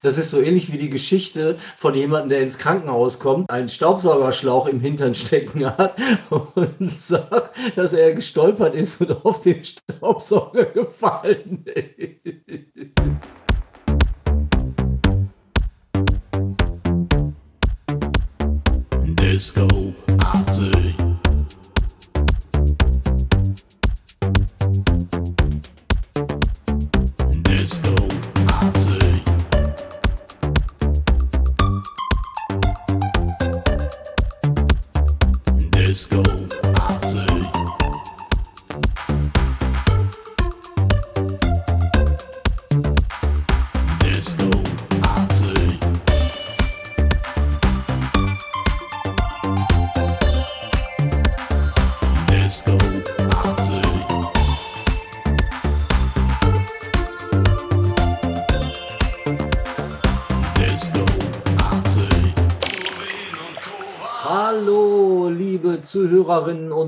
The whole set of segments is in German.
Das ist so ähnlich wie die Geschichte von jemandem, der ins Krankenhaus kommt, einen Staubsaugerschlauch im Hintern stecken hat und sagt, dass er gestolpert ist und auf den Staubsauger gefallen ist. Disco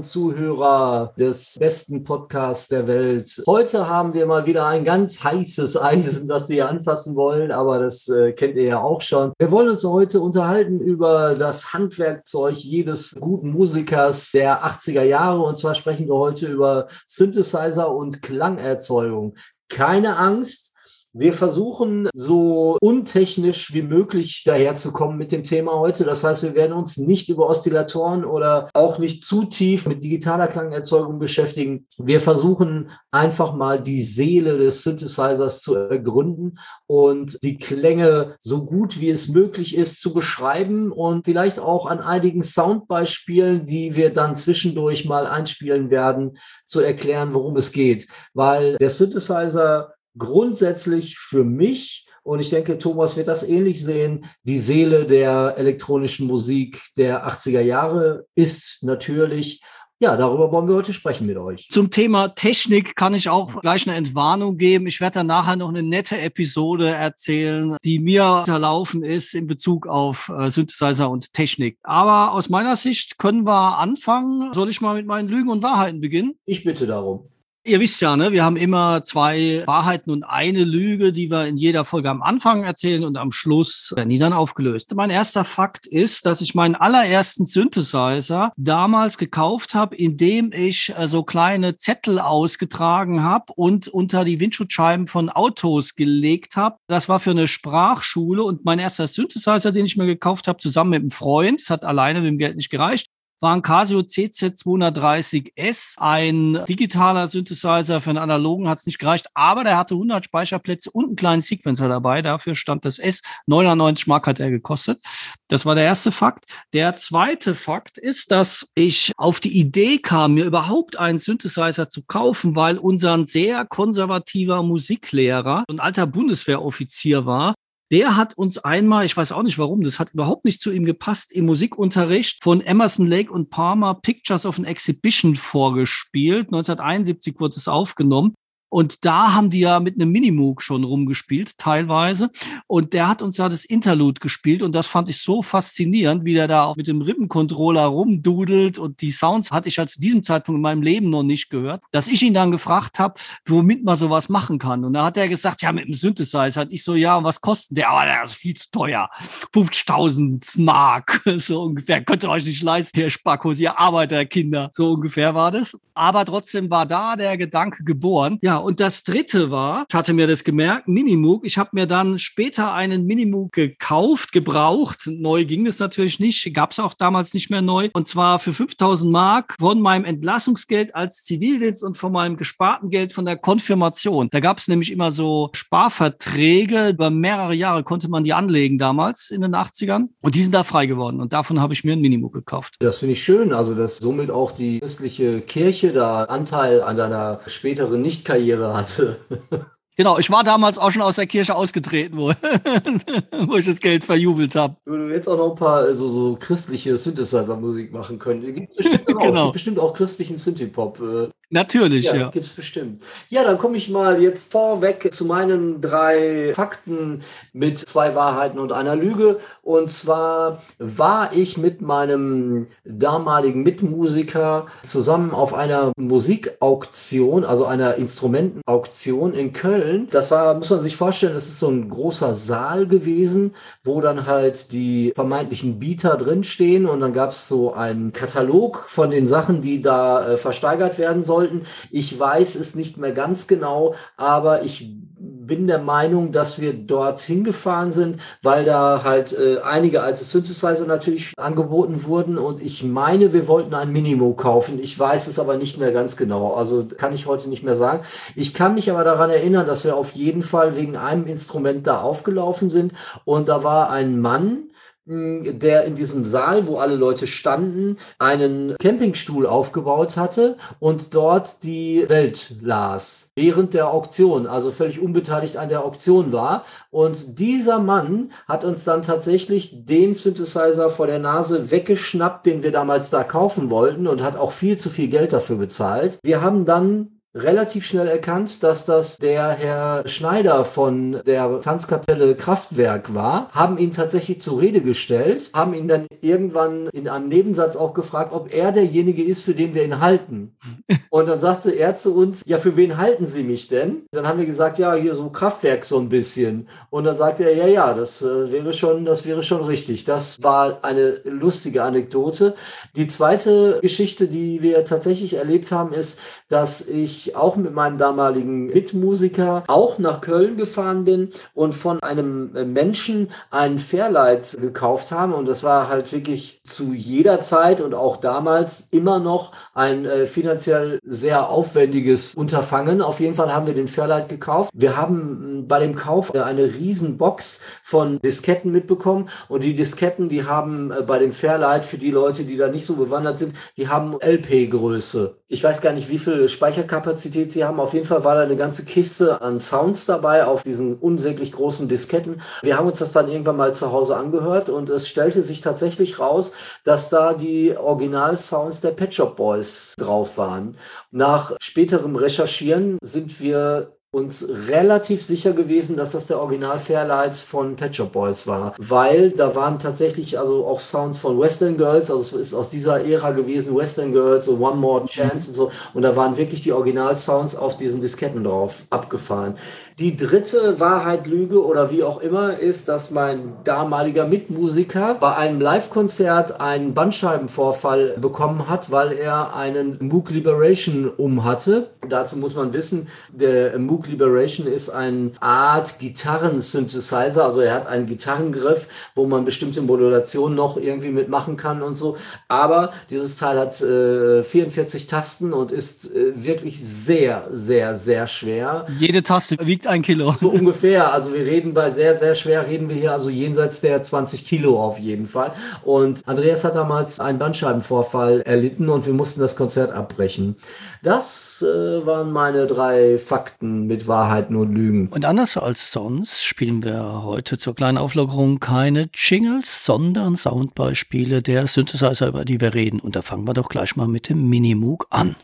und Zuhörer des besten Podcasts der Welt. Heute haben wir mal wieder ein ganz heißes Eisen, das Sie anfassen wollen, aber das äh, kennt ihr ja auch schon. Wir wollen uns heute unterhalten über das Handwerkzeug jedes guten Musikers der 80er Jahre und zwar sprechen wir heute über Synthesizer und Klangerzeugung. Keine Angst, wir versuchen so untechnisch wie möglich daherzukommen mit dem Thema heute. Das heißt, wir werden uns nicht über Oszillatoren oder auch nicht zu tief mit digitaler Klangerzeugung beschäftigen. Wir versuchen einfach mal die Seele des Synthesizers zu ergründen und die Klänge so gut wie es möglich ist zu beschreiben und vielleicht auch an einigen Soundbeispielen, die wir dann zwischendurch mal einspielen werden, zu erklären, worum es geht. Weil der Synthesizer grundsätzlich für mich, und ich denke, Thomas wird das ähnlich sehen, die Seele der elektronischen Musik der 80er Jahre ist natürlich ja, darüber wollen wir heute sprechen mit euch. Zum Thema Technik kann ich auch gleich eine Entwarnung geben. Ich werde dann nachher noch eine nette Episode erzählen, die mir unterlaufen ist in Bezug auf äh, Synthesizer und Technik. Aber aus meiner Sicht können wir anfangen. Soll ich mal mit meinen Lügen und Wahrheiten beginnen? Ich bitte darum. Ihr wisst ja, ne, wir haben immer zwei Wahrheiten und eine Lüge, die wir in jeder Folge am Anfang erzählen und am Schluss werden die dann aufgelöst. Mein erster Fakt ist, dass ich meinen allerersten Synthesizer damals gekauft habe, indem ich äh, so kleine Zettel ausgetragen habe und unter die Windschutzscheiben von Autos gelegt habe. Das war für eine Sprachschule und mein erster Synthesizer, den ich mir gekauft habe, zusammen mit einem Freund, das hat alleine mit dem Geld nicht gereicht, war ein Casio CZ230S, ein digitaler Synthesizer für einen analogen hat es nicht gereicht, aber der hatte 100 Speicherplätze und einen kleinen Sequencer dabei. Dafür stand das S. 99 Mark hat er gekostet. Das war der erste Fakt. Der zweite Fakt ist, dass ich auf die Idee kam, mir überhaupt einen Synthesizer zu kaufen, weil unser sehr konservativer Musiklehrer, ein alter Bundeswehroffizier war, der hat uns einmal, ich weiß auch nicht warum, das hat überhaupt nicht zu ihm gepasst, im Musikunterricht von Emerson Lake und Palmer Pictures of an Exhibition vorgespielt. 1971 wurde es aufgenommen. Und da haben die ja mit einem Minimoog schon rumgespielt, teilweise. Und der hat uns ja das Interlude gespielt und das fand ich so faszinierend, wie der da auch mit dem Rippencontroller rumdudelt und die Sounds hatte ich halt zu diesem Zeitpunkt in meinem Leben noch nicht gehört, dass ich ihn dann gefragt habe, womit man sowas machen kann. Und da hat er gesagt, ja, mit dem Synthesizer. Und ich so, ja, was kostet der? Aber der ist viel zu teuer. 50.000 Mark, so ungefähr. Könnt ihr euch nicht leisten, Herr Spackos, ihr Arbeiterkinder. So ungefähr war das. Aber trotzdem war da der Gedanke geboren. Ja, und das dritte war, ich hatte mir das gemerkt, Minimoog. Ich habe mir dann später einen Minimoog gekauft, gebraucht. Neu ging es natürlich nicht, gab es auch damals nicht mehr neu. Und zwar für 5000 Mark von meinem Entlassungsgeld als Zivildienst und von meinem gesparten Geld von der Konfirmation. Da gab es nämlich immer so Sparverträge. Über mehrere Jahre konnte man die anlegen damals in den 80ern. Und die sind da frei geworden. Und davon habe ich mir ein Minimoog gekauft. Das finde ich schön. Also, dass somit auch die christliche Kirche da Anteil an deiner späteren Nichtkarriere Karriere hatte. Genau, ich war damals auch schon aus der Kirche ausgetreten, wo, wo ich das Geld verjubelt habe. Du hättest auch noch ein paar so, so christliche Synthesizer-Musik machen können. Es gibt bestimmt, genau. auch, gibt bestimmt auch christlichen Synthie-Pop. Natürlich, ja. ja. Gibt es bestimmt. Ja, dann komme ich mal jetzt vorweg zu meinen drei Fakten mit zwei Wahrheiten und einer Lüge. Und zwar war ich mit meinem damaligen Mitmusiker zusammen auf einer Musikauktion, also einer Instrumentenauktion in Köln. Das war, muss man sich vorstellen, das ist so ein großer Saal gewesen, wo dann halt die vermeintlichen Bieter drinstehen und dann gab es so einen Katalog von den Sachen, die da äh, versteigert werden sollten. Ich weiß es nicht mehr ganz genau, aber ich bin der Meinung, dass wir dort hingefahren sind, weil da halt äh, einige alte Synthesizer natürlich angeboten wurden und ich meine, wir wollten ein Minimo kaufen. Ich weiß es aber nicht mehr ganz genau. Also kann ich heute nicht mehr sagen. Ich kann mich aber daran erinnern, dass wir auf jeden Fall wegen einem Instrument da aufgelaufen sind und da war ein Mann, der in diesem Saal, wo alle Leute standen, einen Campingstuhl aufgebaut hatte und dort die Welt las. Während der Auktion, also völlig unbeteiligt an der Auktion war. Und dieser Mann hat uns dann tatsächlich den Synthesizer vor der Nase weggeschnappt, den wir damals da kaufen wollten und hat auch viel zu viel Geld dafür bezahlt. Wir haben dann relativ schnell erkannt, dass das der Herr Schneider von der Tanzkapelle Kraftwerk war, haben ihn tatsächlich zur Rede gestellt, haben ihn dann irgendwann in einem Nebensatz auch gefragt, ob er derjenige ist, für den wir ihn halten. Und dann sagte er zu uns, ja, für wen halten Sie mich denn? Dann haben wir gesagt, ja, hier so Kraftwerk so ein bisschen. Und dann sagte er, ja, ja, das äh, wäre schon, das wäre schon richtig. Das war eine lustige Anekdote. Die zweite Geschichte, die wir tatsächlich erlebt haben, ist, dass ich auch mit meinem damaligen Mitmusiker auch nach Köln gefahren bin und von einem Menschen ein Fairlight gekauft haben. Und das war halt wirklich zu jeder Zeit und auch damals immer noch ein äh, finanziell sehr aufwendiges Unterfangen. Auf jeden Fall haben wir den Fairlight gekauft. Wir haben bei dem Kauf eine riesen Box von Disketten mitbekommen und die Disketten, die haben äh, bei dem Fairlight für die Leute, die da nicht so bewandert sind, die haben LP-Größe. Ich weiß gar nicht, wie viel Speicherkapazität Kapazität sie haben. Auf jeden Fall war da eine ganze Kiste an Sounds dabei auf diesen unsäglich großen Disketten. Wir haben uns das dann irgendwann mal zu Hause angehört und es stellte sich tatsächlich raus, dass da die Original-Sounds der Pet Shop Boys drauf waren. Nach späterem Recherchieren sind wir uns relativ sicher gewesen, dass das der Original Fairlight von Pet Shop Boys war, weil da waren tatsächlich also auch Sounds von Western Girls, also es ist aus dieser Ära gewesen, Western Girls, so One More Chance und so und da waren wirklich die Original Sounds auf diesen Disketten drauf abgefahren. Die dritte Wahrheit, Lüge oder wie auch immer ist, dass mein damaliger Mitmusiker bei einem Live-Konzert einen Bandscheibenvorfall bekommen hat, weil er einen Moog Liberation um hatte. Dazu muss man wissen, der Moog Liberation ist eine Art Gitarren-Synthesizer, also er hat einen Gitarrengriff, wo man bestimmte Modulationen noch irgendwie mitmachen kann und so. Aber dieses Teil hat äh, 44 Tasten und ist äh, wirklich sehr, sehr, sehr schwer. Jede Taste wiegt ein Kilo. So ungefähr. Also wir reden bei sehr, sehr schwer, reden wir hier also jenseits der 20 Kilo auf jeden Fall. Und Andreas hat damals einen Bandscheibenvorfall erlitten und wir mussten das Konzert abbrechen. Das äh, waren meine drei Fakten mit Wahrheiten und Lügen. Und anders als sonst spielen wir heute zur kleinen Auflockerung keine Jingles, sondern Soundbeispiele der Synthesizer, über die wir reden. Und da fangen wir doch gleich mal mit dem Minimoog an.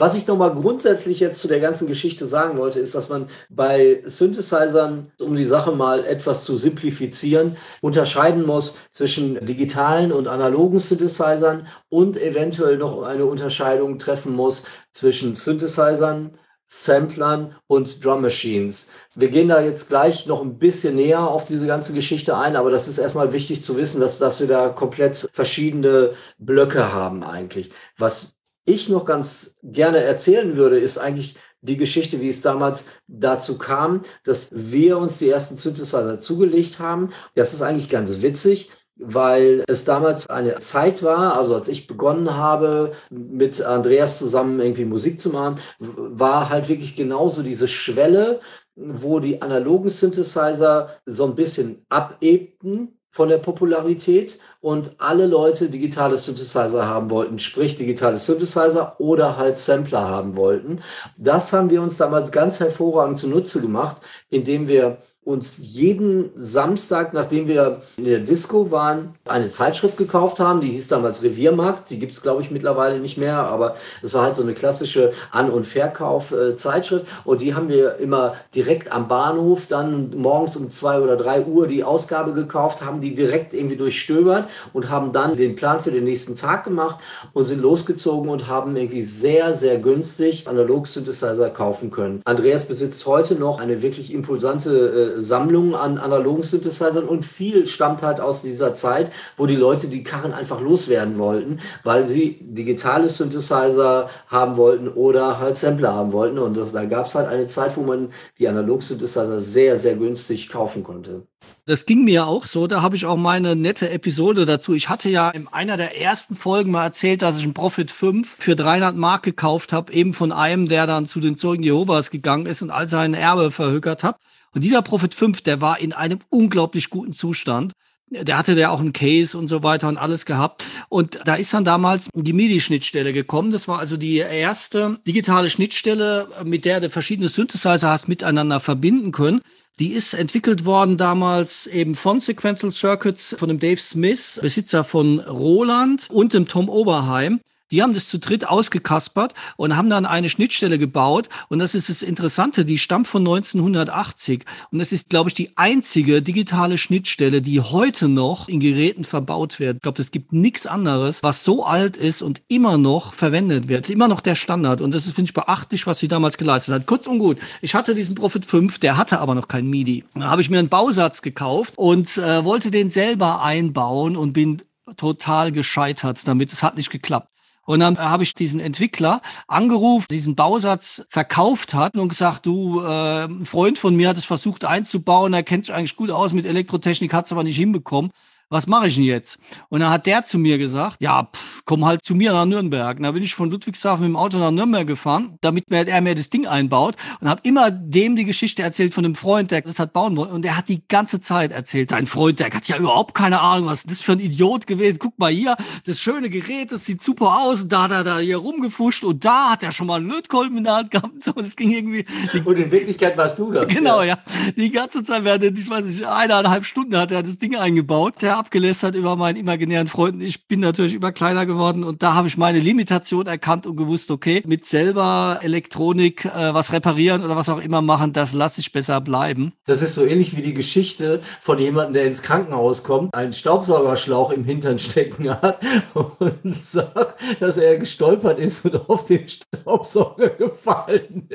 Was ich nochmal grundsätzlich jetzt zu der ganzen Geschichte sagen wollte, ist, dass man bei Synthesizern, um die Sache mal etwas zu simplifizieren, unterscheiden muss zwischen digitalen und analogen Synthesizern und eventuell noch eine Unterscheidung treffen muss zwischen Synthesizern, Samplern und Drum Machines. Wir gehen da jetzt gleich noch ein bisschen näher auf diese ganze Geschichte ein, aber das ist erstmal wichtig zu wissen, dass, dass wir da komplett verschiedene Blöcke haben eigentlich. Was ich noch ganz gerne erzählen würde, ist eigentlich die Geschichte, wie es damals dazu kam, dass wir uns die ersten Synthesizer zugelegt haben. Das ist eigentlich ganz witzig weil es damals eine Zeit war, also als ich begonnen habe, mit Andreas zusammen irgendwie Musik zu machen, war halt wirklich genauso diese Schwelle, wo die analogen Synthesizer so ein bisschen abebten von der Popularität und alle Leute digitale Synthesizer haben wollten, sprich digitale Synthesizer oder halt Sampler haben wollten. Das haben wir uns damals ganz hervorragend zunutze gemacht, indem wir uns jeden Samstag, nachdem wir in der Disco waren, eine Zeitschrift gekauft haben. Die hieß damals Reviermarkt. Die gibt es, glaube ich, mittlerweile nicht mehr, aber es war halt so eine klassische An- und Verkauf-Zeitschrift. Und die haben wir immer direkt am Bahnhof dann morgens um zwei oder drei Uhr die Ausgabe gekauft, haben die direkt irgendwie durchstöbert und haben dann den Plan für den nächsten Tag gemacht und sind losgezogen und haben irgendwie sehr, sehr günstig Analog-Synthesizer kaufen können. Andreas besitzt heute noch eine wirklich impulsante äh, Sammlung an analogen Synthesizern und viel stammt halt aus dieser Zeit, wo die Leute die Karren einfach loswerden wollten, weil sie digitale Synthesizer haben wollten oder halt Sampler haben wollten. Und das, da gab es halt eine Zeit, wo man die Analog-Synthesizer sehr, sehr günstig kaufen konnte. Das ging mir auch so. Da habe ich auch meine nette Episode dazu. Ich hatte ja in einer der ersten Folgen mal erzählt, dass ich einen Profit 5 für 300 Mark gekauft habe, eben von einem, der dann zu den Zeugen Jehovas gegangen ist und all sein Erbe verhökert hat. Und dieser Prophet 5, der war in einem unglaublich guten Zustand. Der hatte ja auch einen Case und so weiter und alles gehabt. Und da ist dann damals die MIDI-Schnittstelle gekommen. Das war also die erste digitale Schnittstelle, mit der du verschiedene Synthesizer hast miteinander verbinden können. Die ist entwickelt worden damals eben von Sequential Circuits, von dem Dave Smith, Besitzer von Roland und dem Tom Oberheim. Die haben das zu dritt ausgekaspert und haben dann eine Schnittstelle gebaut. Und das ist das Interessante, die stammt von 1980. Und das ist, glaube ich, die einzige digitale Schnittstelle, die heute noch in Geräten verbaut wird. Ich glaube, es gibt nichts anderes, was so alt ist und immer noch verwendet wird. Immer noch der Standard. Und das ist, finde ich, beachtlich, was sie damals geleistet hat. Kurz und gut, ich hatte diesen Profit 5, der hatte aber noch kein MIDI. Da habe ich mir einen Bausatz gekauft und äh, wollte den selber einbauen und bin total gescheitert damit. Es hat nicht geklappt. Und dann habe ich diesen Entwickler angerufen, diesen Bausatz verkauft hat und gesagt, du, äh, ein Freund von mir hat es versucht einzubauen, er kennt sich eigentlich gut aus mit Elektrotechnik, hat es aber nicht hinbekommen was mache ich denn jetzt? Und dann hat der zu mir gesagt, ja, pff, komm halt zu mir nach Nürnberg. Und dann bin ich von Ludwigshafen mit dem Auto nach Nürnberg gefahren, damit er mir das Ding einbaut und habe immer dem die Geschichte erzählt von einem Freund, der das hat bauen wollen. Und der hat die ganze Zeit erzählt, dein Freund, der hat ja überhaupt keine Ahnung, was das für ein Idiot gewesen. Guck mal hier, das schöne Gerät, das sieht super aus. Und da hat er da hier rumgefuscht und da hat er schon mal einen Lötkolben in der Hand gehabt. So, das ging irgendwie. und in Wirklichkeit warst du das. Genau, ja. ja. Die ganze Zeit, während, ich weiß nicht, eineinhalb Stunden hat er das Ding eingebaut. Der abgelästert über meinen imaginären Freunden. Ich bin natürlich immer kleiner geworden und da habe ich meine Limitation erkannt und gewusst, okay, mit selber Elektronik äh, was reparieren oder was auch immer machen, das lasse ich besser bleiben. Das ist so ähnlich wie die Geschichte von jemandem, der ins Krankenhaus kommt, einen Staubsaugerschlauch im Hintern stecken hat und sagt, dass er gestolpert ist und auf den Staubsauger gefallen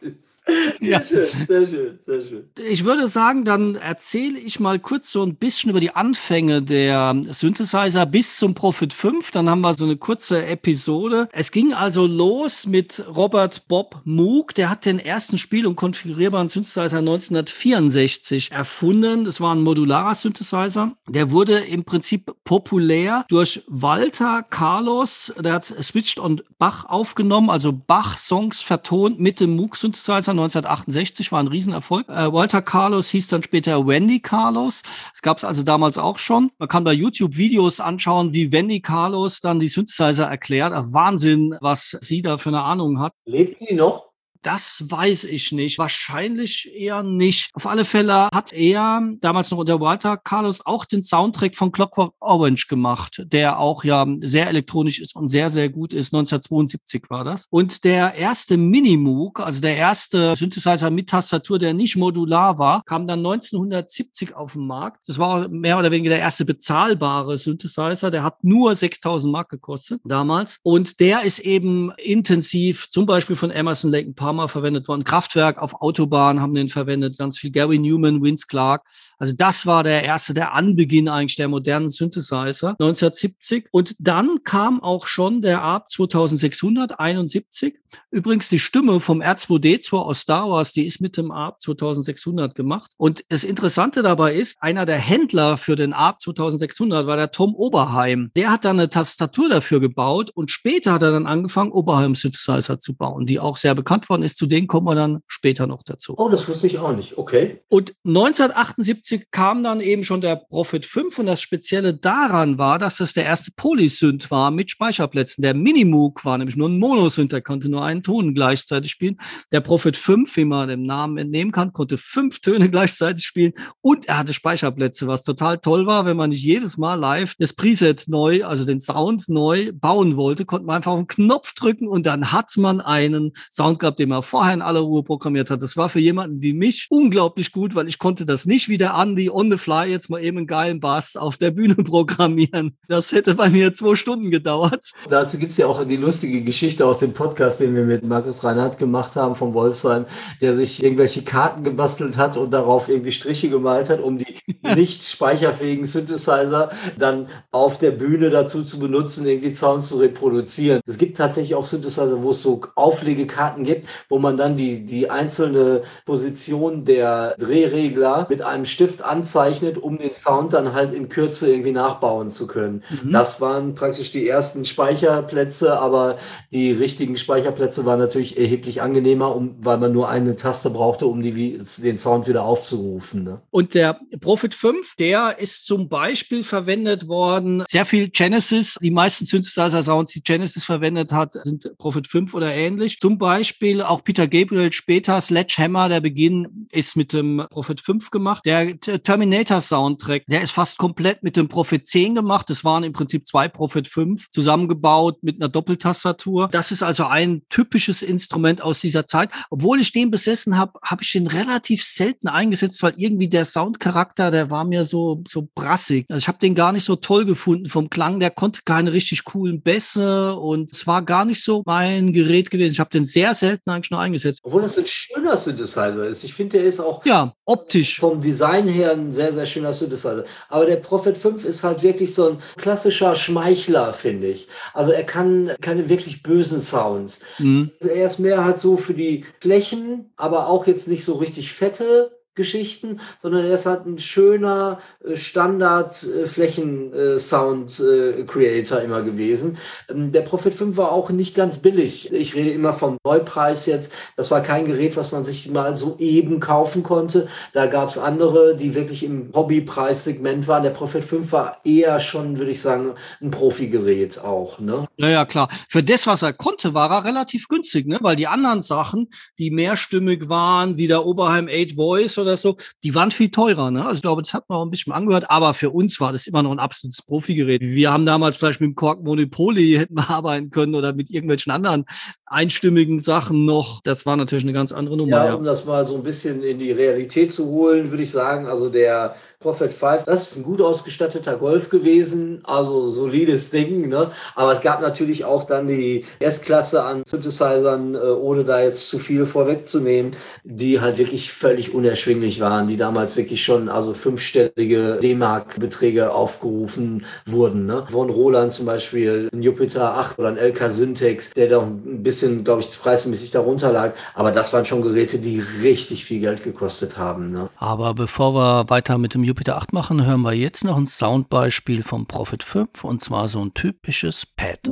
ist. Ja. Sehr schön, sehr schön. Ich würde sagen, dann erzähle ich mal kurz so ein bisschen über die Anfänge der Synthesizer bis zum Profit 5. Dann haben wir so eine kurze Episode. Es ging also los mit Robert Bob Moog. Der hat den ersten Spiel- und konfigurierbaren Synthesizer 1964 erfunden. Das war ein modularer Synthesizer. Der wurde im Prinzip populär durch Walter Carlos. Der hat Switched on Bach aufgenommen, also Bach-Songs vertont mit dem Moog-Synthesizer 1968. War ein Riesenerfolg. Äh, Walter Carlos hieß dann später Wendy Carlos. Es gab es also damals auch schon. Man kann bei YouTube Videos anschauen, wie Wendy Carlos dann die Synthesizer erklärt. Wahnsinn, was sie da für eine Ahnung hat. Lebt sie noch? Das weiß ich nicht. Wahrscheinlich eher nicht. Auf alle Fälle hat er damals noch unter Walter Carlos auch den Soundtrack von Clockwork Orange gemacht, der auch ja sehr elektronisch ist und sehr, sehr gut ist. 1972 war das. Und der erste Minimoog, also der erste Synthesizer mit Tastatur, der nicht modular war, kam dann 1970 auf den Markt. Das war mehr oder weniger der erste bezahlbare Synthesizer. Der hat nur 6000 Mark gekostet damals. Und der ist eben intensiv, zum Beispiel von Emerson Lake Palmer Mal verwendet worden. Kraftwerk auf Autobahnen haben den verwendet, ganz viel. Gary Newman, Vince Clark. Also das war der erste, der Anbeginn eigentlich der modernen Synthesizer 1970. Und dann kam auch schon der ARP 2671. Übrigens die Stimme vom R2D2 aus Star Wars, die ist mit dem ARP 2600 gemacht. Und das Interessante dabei ist, einer der Händler für den ARP 2600 war der Tom Oberheim. Der hat dann eine Tastatur dafür gebaut und später hat er dann angefangen, Oberheim Synthesizer zu bauen, die auch sehr bekannt worden ist. Zu denen kommen wir dann später noch dazu. Oh, das wusste ich auch nicht. Okay. Und 1978 1979 kam dann eben schon der Prophet 5 und das Spezielle daran war, dass das der erste Polysynth war mit Speicherplätzen. Der Minimoog war nämlich nur ein Monosynth, der konnte nur einen Ton gleichzeitig spielen. Der Prophet 5, wie man dem Namen entnehmen kann, konnte fünf Töne gleichzeitig spielen und er hatte Speicherplätze, was total toll war, wenn man nicht jedes Mal live das Preset neu, also den Sound neu bauen wollte, konnte man einfach auf den Knopf drücken und dann hat man einen Sound gehabt, den man vorher in aller Ruhe programmiert hat. Das war für jemanden wie mich unglaublich gut, weil ich konnte das nicht wie Andy on the fly jetzt mal eben einen geilen Bass auf der Bühne programmieren. Das hätte bei mir zwei Stunden gedauert. Dazu gibt es ja auch die lustige Geschichte aus dem Podcast, den wir mit Markus Reinhardt gemacht haben vom Wolfsheim, der sich irgendwelche Karten gebastelt hat und darauf irgendwie Striche gemalt hat, um die nicht speicherfähigen Synthesizer dann auf der Bühne dazu zu benutzen, irgendwie Sounds zu reproduzieren. Es gibt tatsächlich auch Synthesizer, wo es so Auflegekarten gibt, wo man dann die, die einzelne Position der Drehregler mit einem Stift anzeichnet, um den Sound dann halt in Kürze irgendwie nachbauen zu können. Mhm. Das waren praktisch die ersten Speicherplätze, aber die richtigen Speicherplätze waren natürlich erheblich angenehmer, um, weil man nur eine Taste brauchte, um die, den Sound wieder aufzurufen. Ne? Und der Profit 5, der ist zum Beispiel verwendet worden, sehr viel Genesis. Die meisten Synthesizer-Sounds, die Genesis verwendet hat, sind Profit 5 oder ähnlich. Zum Beispiel auch Peter Gabriel später, Sledgehammer, der Beginn ist mit dem Prophet 5 gemacht. Der Terminator Soundtrack, der ist fast komplett mit dem Prophet 10 gemacht. Das waren im Prinzip zwei Prophet 5 zusammengebaut mit einer Doppeltastatur. Das ist also ein typisches Instrument aus dieser Zeit. Obwohl ich den besessen habe, habe ich den relativ selten eingesetzt, weil irgendwie der Soundcharakter, der war mir so, so brassig. Also ich habe den gar nicht so toll gefunden vom Klang. Der konnte keine richtig coolen Bässe und es war gar nicht so mein Gerät gewesen. Ich habe den sehr selten eigentlich nur eingesetzt. Obwohl das ein schöner Synthesizer ist. Ich finde, der ist auch ja, optisch. vom Design her ein sehr, sehr schöner Synthesizer. Aber der Prophet 5 ist halt wirklich so ein klassischer Schmeichler, finde ich. Also er kann keine wirklich bösen Sounds. Mhm. Also er ist mehr halt so für die Flächen, aber auch jetzt nicht so richtig fette Geschichten, sondern er ist halt ein schöner äh, Standard-Flächen-Sound-Creator äh, immer gewesen. Ähm, der Prophet 5 war auch nicht ganz billig. Ich rede immer vom Neupreis jetzt. Das war kein Gerät, was man sich mal so eben kaufen konnte. Da gab es andere, die wirklich im Hobbypreissegment waren. Der Prophet 5 war eher schon, würde ich sagen, ein Profi-Gerät auch. Ne? Ja, ja, klar. Für das, was er konnte, war er relativ günstig, ne? weil die anderen Sachen, die mehrstimmig waren, wie der Oberheim 8 Voice oder so, die waren viel teurer. Ne? Also ich glaube, das hat man auch ein bisschen angehört, aber für uns war das immer noch ein absolutes Profigerät. Wir haben damals vielleicht mit dem Kork Monopoly hätten wir arbeiten können oder mit irgendwelchen anderen einstimmigen Sachen noch. Das war natürlich eine ganz andere Nummer. Ja, um das mal so ein bisschen in die Realität zu holen, würde ich sagen, also der Prophet 5, das ist ein gut ausgestatteter Golf gewesen, also solides Ding, ne? Aber es gab natürlich auch dann die S-Klasse an Synthesizern, äh, ohne da jetzt zu viel vorwegzunehmen, die halt wirklich völlig unerschwinglich waren, die damals wirklich schon also fünfstellige D-Mark-Beträge aufgerufen wurden. Ne? Von Roland zum Beispiel, ein Jupiter 8 oder ein LK Syntex, der doch ein bisschen, glaube ich, preismäßig darunter lag. Aber das waren schon Geräte, die richtig viel Geld gekostet haben. Ne? Aber bevor wir weiter mit dem Jupiter 8 machen, hören wir jetzt noch ein Soundbeispiel vom Prophet 5 und zwar so ein typisches Pad.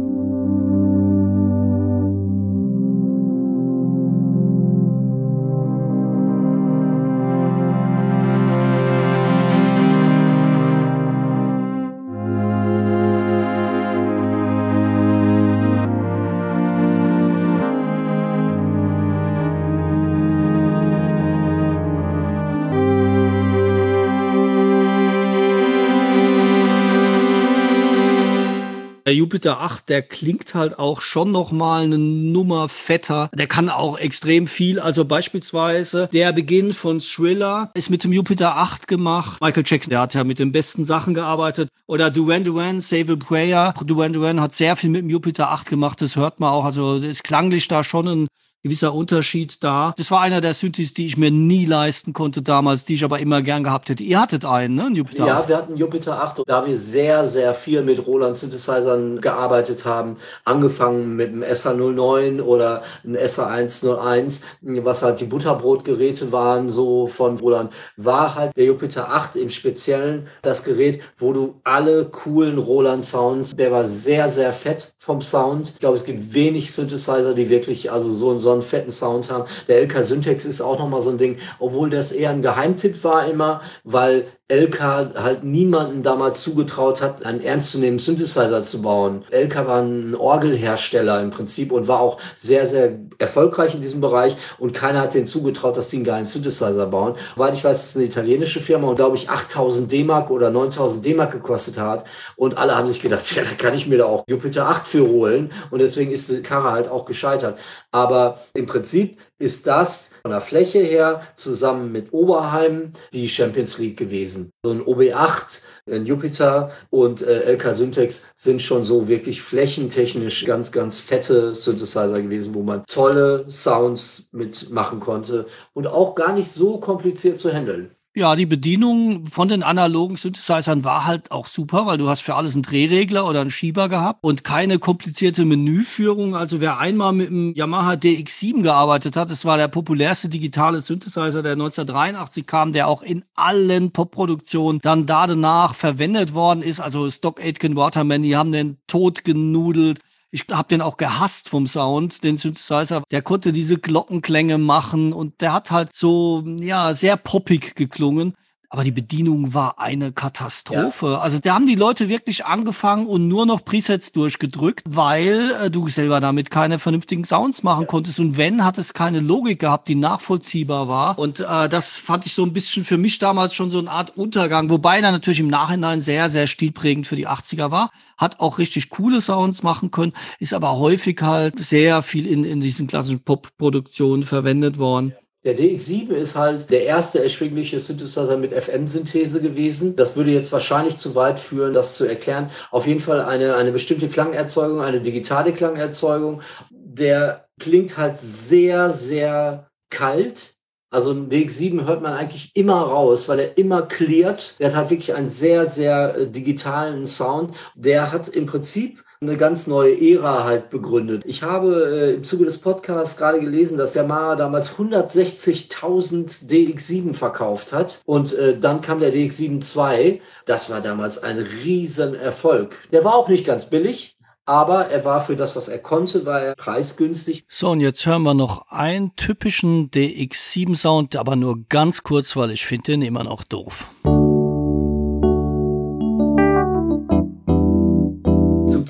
Jupiter 8, der klingt halt auch schon noch mal eine Nummer fetter. Der kann auch extrem viel. Also beispielsweise der Beginn von Thriller ist mit dem Jupiter 8 gemacht. Michael Jackson, der hat ja mit den besten Sachen gearbeitet. Oder Duran Duran, Save a Prayer. Duran Duran hat sehr viel mit dem Jupiter 8 gemacht. Das hört man auch. Also ist klanglich da schon ein gewisser Unterschied da. Das war einer der Synthes, die ich mir nie leisten konnte damals, die ich aber immer gern gehabt hätte. Ihr hattet einen, ne? Jupiter ja, 8. wir hatten Jupiter 8, da wir sehr, sehr viel mit Roland Synthesizern gearbeitet haben. Angefangen mit dem SH09 oder einem SH101, was halt die Butterbrotgeräte waren, so von Roland, war halt der Jupiter 8 im Speziellen das Gerät, wo du alle coolen Roland Sounds, der war sehr, sehr fett vom Sound. Ich glaube, es gibt wenig Synthesizer, die wirklich also so einen einen fetten Sound haben. Der LK Syntax ist auch nochmal so ein Ding, obwohl das eher ein Geheimtipp war immer, weil LK halt niemanden damals zugetraut hat, einen ernstzunehmenden Synthesizer zu bauen. LK war ein Orgelhersteller im Prinzip und war auch sehr, sehr erfolgreich in diesem Bereich und keiner hat denen zugetraut, dass die einen geilen Synthesizer bauen. Soweit ich weiß, ist es eine italienische Firma und glaube ich 8000 D-Mark oder 9000 D-Mark gekostet hat und alle haben sich gedacht, ja, da kann ich mir da auch Jupiter 8 für holen und deswegen ist die Karre halt auch gescheitert. Aber im Prinzip ist das von der Fläche her zusammen mit Oberheim die Champions League gewesen. So ein OB8, ein Jupiter und äh, LK Syntax sind schon so wirklich flächentechnisch ganz, ganz fette Synthesizer gewesen, wo man tolle Sounds mitmachen konnte und auch gar nicht so kompliziert zu handeln. Ja, die Bedienung von den analogen Synthesizern war halt auch super, weil du hast für alles einen Drehregler oder einen Schieber gehabt und keine komplizierte Menüführung. Also wer einmal mit dem Yamaha DX7 gearbeitet hat, das war der populärste digitale Synthesizer, der 1983 kam, der auch in allen Popproduktionen dann da danach verwendet worden ist. Also Stock Aitken Waterman, die haben den tot genudelt. Ich habe den auch gehasst vom Sound, den Synthesizer. Der konnte diese Glockenklänge machen und der hat halt so, ja, sehr poppig geklungen. Aber die Bedienung war eine Katastrophe. Ja. Also da haben die Leute wirklich angefangen und nur noch Presets durchgedrückt, weil äh, du selber damit keine vernünftigen Sounds machen ja. konntest. Und wenn, hat es keine Logik gehabt, die nachvollziehbar war. Und äh, das fand ich so ein bisschen für mich damals schon so eine Art Untergang. Wobei er natürlich im Nachhinein sehr, sehr stilprägend für die 80er war. Hat auch richtig coole Sounds machen können, ist aber häufig halt sehr viel in, in diesen klassischen Pop-Produktionen verwendet worden. Ja. Der DX7 ist halt der erste erschwingliche Synthesizer mit FM-Synthese gewesen. Das würde jetzt wahrscheinlich zu weit führen, das zu erklären. Auf jeden Fall eine, eine bestimmte Klangerzeugung, eine digitale Klangerzeugung. Der klingt halt sehr, sehr kalt. Also ein DX7 hört man eigentlich immer raus, weil er immer klärt. Der hat halt wirklich einen sehr, sehr äh, digitalen Sound. Der hat im Prinzip eine ganz neue Ära halt begründet. Ich habe äh, im Zuge des Podcasts gerade gelesen, dass der Mara damals 160.000 DX7 verkauft hat und äh, dann kam der DX7 II. Das war damals ein Riesenerfolg. Der war auch nicht ganz billig, aber er war für das, was er konnte, war er preisgünstig. So, und jetzt hören wir noch einen typischen DX7-Sound, aber nur ganz kurz, weil ich finde den immer noch doof.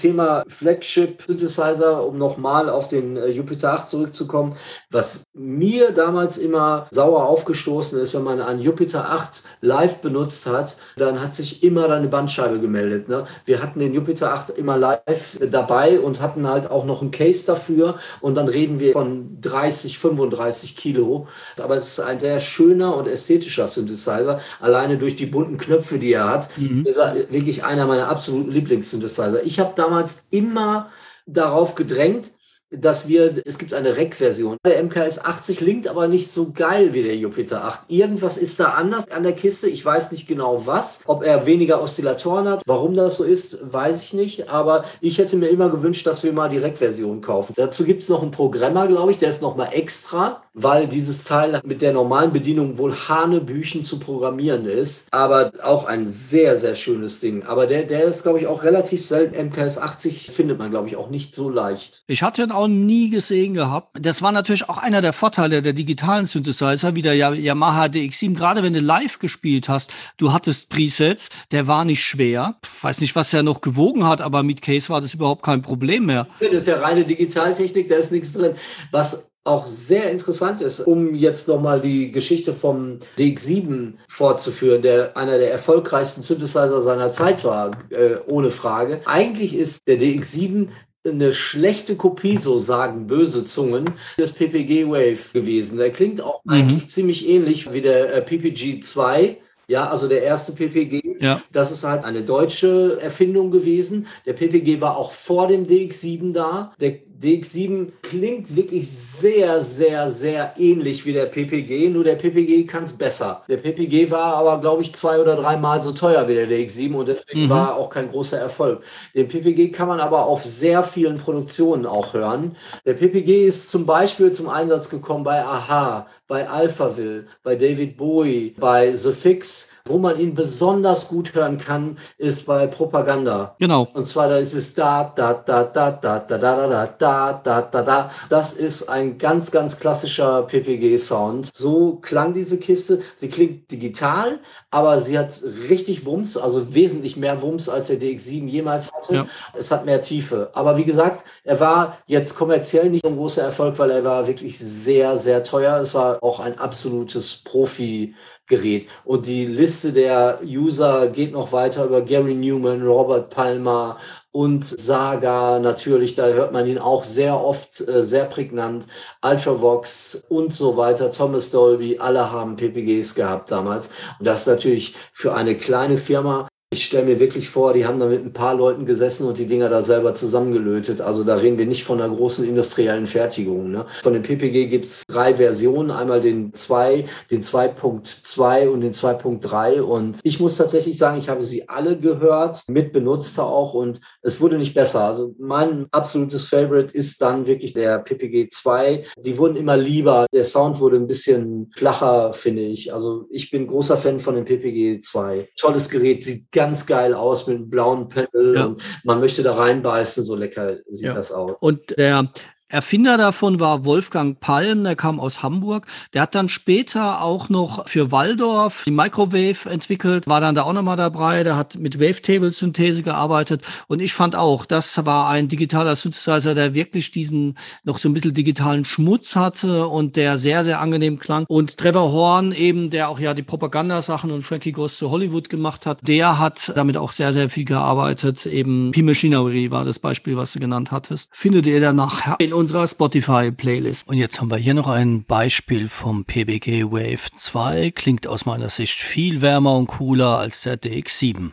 Thema Flagship Synthesizer, um nochmal auf den äh, Jupiter 8 zurückzukommen, was mir damals immer sauer aufgestoßen ist, wenn man einen Jupiter 8 live benutzt hat, dann hat sich immer eine Bandscheibe gemeldet. Ne? Wir hatten den Jupiter 8 immer live dabei und hatten halt auch noch ein Case dafür und dann reden wir von 30, 35 Kilo. Aber es ist ein sehr schöner und ästhetischer Synthesizer, alleine durch die bunten Knöpfe, die er hat. Mhm. Ist er wirklich einer meiner absoluten Lieblingssynthesizer. Ich habe damals immer darauf gedrängt, dass wir, es gibt eine Rack-Version. Der MKS 80 linkt aber nicht so geil wie der Jupiter 8. Irgendwas ist da anders an der Kiste. Ich weiß nicht genau was. Ob er weniger Oszillatoren hat, warum das so ist, weiß ich nicht. Aber ich hätte mir immer gewünscht, dass wir mal die Rack-Version kaufen. Dazu gibt es noch einen Programmer, glaube ich, der ist noch mal extra, weil dieses Teil mit der normalen Bedienung wohl Hanebüchen zu programmieren ist. Aber auch ein sehr, sehr schönes Ding. Aber der, der ist, glaube ich, auch relativ selten. MKS 80 findet man, glaube ich, auch nicht so leicht. Ich hatte auch nie gesehen gehabt. Das war natürlich auch einer der Vorteile der digitalen Synthesizer, wie der Yamaha DX7. Gerade wenn du live gespielt hast, du hattest Presets, der war nicht schwer. Ich weiß nicht, was er noch gewogen hat, aber mit Case war das überhaupt kein Problem mehr. Das ist ja reine Digitaltechnik, da ist nichts drin. Was auch sehr interessant ist, um jetzt nochmal die Geschichte vom DX7 fortzuführen, der einer der erfolgreichsten Synthesizer seiner Zeit war, äh, ohne Frage. Eigentlich ist der DX7 eine schlechte Kopie, so sagen böse Zungen, des PPG Wave gewesen. Der klingt auch mhm. eigentlich ziemlich ähnlich wie der äh, PPG 2. Ja, also der erste PPG. Ja. Das ist halt eine deutsche Erfindung gewesen. Der PPG war auch vor dem DX7 da. Der DX7 klingt wirklich sehr, sehr, sehr ähnlich wie der PPG, nur der PPG kann es besser. Der PPG war aber, glaube ich, zwei oder dreimal so teuer wie der DX7 und deswegen mhm. war auch kein großer Erfolg. Den PPG kann man aber auf sehr vielen Produktionen auch hören. Der PPG ist zum Beispiel zum Einsatz gekommen bei Aha, bei Alphaville, bei David Bowie, bei The Fix. Wo man ihn besonders gut hören kann, ist bei Propaganda. Genau. Und zwar da ist es da, da, da, da, da, da, da, da, da, da, da, da, da. Das ist ein ganz, ganz klassischer PPG-Sound. So klang diese Kiste. Sie klingt digital, aber sie hat richtig Wumms, also wesentlich mehr Wumms, als der DX7 jemals hatte. Ja. Es hat mehr Tiefe. Aber wie gesagt, er war jetzt kommerziell nicht ein großer Erfolg, weil er war wirklich sehr, sehr teuer. Es war auch ein absolutes Profi- Gerät. Und die Liste der User geht noch weiter über Gary Newman, Robert Palmer und Saga natürlich. Da hört man ihn auch sehr oft, äh, sehr prägnant. Ultravox und so weiter. Thomas Dolby, alle haben PPGs gehabt damals. Und das ist natürlich für eine kleine Firma ich stelle mir wirklich vor, die haben da mit ein paar Leuten gesessen und die Dinger da selber zusammengelötet. Also da reden wir nicht von einer großen industriellen Fertigung. Ne? Von dem PPG gibt es drei Versionen. Einmal den 2, den 2.2 und den 2.3. Und ich muss tatsächlich sagen, ich habe sie alle gehört, mit Benutzer auch. Und es wurde nicht besser. Also mein absolutes Favorite ist dann wirklich der PPG 2. Die wurden immer lieber. Der Sound wurde ein bisschen flacher, finde ich. Also ich bin großer Fan von dem PPG 2. Tolles Gerät, sieht ganz ganz geil aus mit einem blauen Panel ja. und man möchte da reinbeißen, so lecker sieht ja. das aus. Und der Erfinder davon war Wolfgang Palm, der kam aus Hamburg. Der hat dann später auch noch für Waldorf die Microwave entwickelt, war dann da auch nochmal dabei. Der hat mit Wavetable-Synthese gearbeitet. Und ich fand auch, das war ein digitaler Synthesizer, der wirklich diesen noch so ein bisschen digitalen Schmutz hatte und der sehr, sehr angenehm klang. Und Trevor Horn eben, der auch ja die Propagandasachen und Frankie Goes to Hollywood gemacht hat, der hat damit auch sehr, sehr viel gearbeitet. Eben P-Machinery war das Beispiel, was du genannt hattest. Findet ihr danach in unserer Spotify-Playlist. Und jetzt haben wir hier noch ein Beispiel vom PBG Wave 2. Klingt aus meiner Sicht viel wärmer und cooler als der DX7.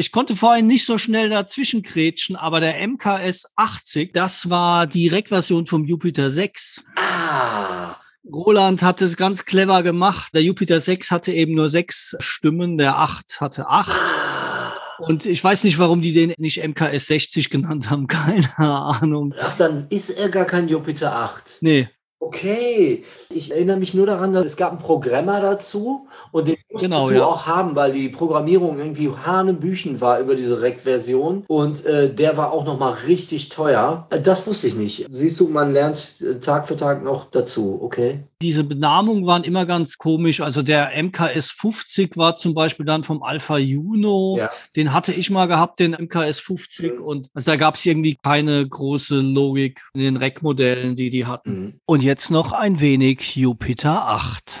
Ich konnte vorhin nicht so schnell dazwischen kretschen, aber der MKS 80, das war die Rec-Version vom Jupiter 6. Ah. Roland hat es ganz clever gemacht. Der Jupiter 6 hatte eben nur sechs Stimmen, der 8 hatte acht. Ah. Und ich weiß nicht, warum die den nicht MKS 60 genannt haben. Keine Ahnung. Ach, dann ist er gar kein Jupiter 8. Nee. Okay, ich erinnere mich nur daran, dass es gab einen Programmer dazu und den musstest genau, du ja. auch haben, weil die Programmierung irgendwie hanebüchen war über diese Rec-Version und äh, der war auch nochmal richtig teuer. Äh, das wusste ich nicht. Siehst du, man lernt äh, Tag für Tag noch dazu, okay? Diese Benamungen waren immer ganz komisch. Also der MKS 50 war zum Beispiel dann vom Alpha Juno. Ja. Den hatte ich mal gehabt, den MKS 50. Mhm. Und also da gab es irgendwie keine große Logik in den Rec-Modellen, die die hatten. Mhm. Und jetzt noch ein wenig Jupiter 8.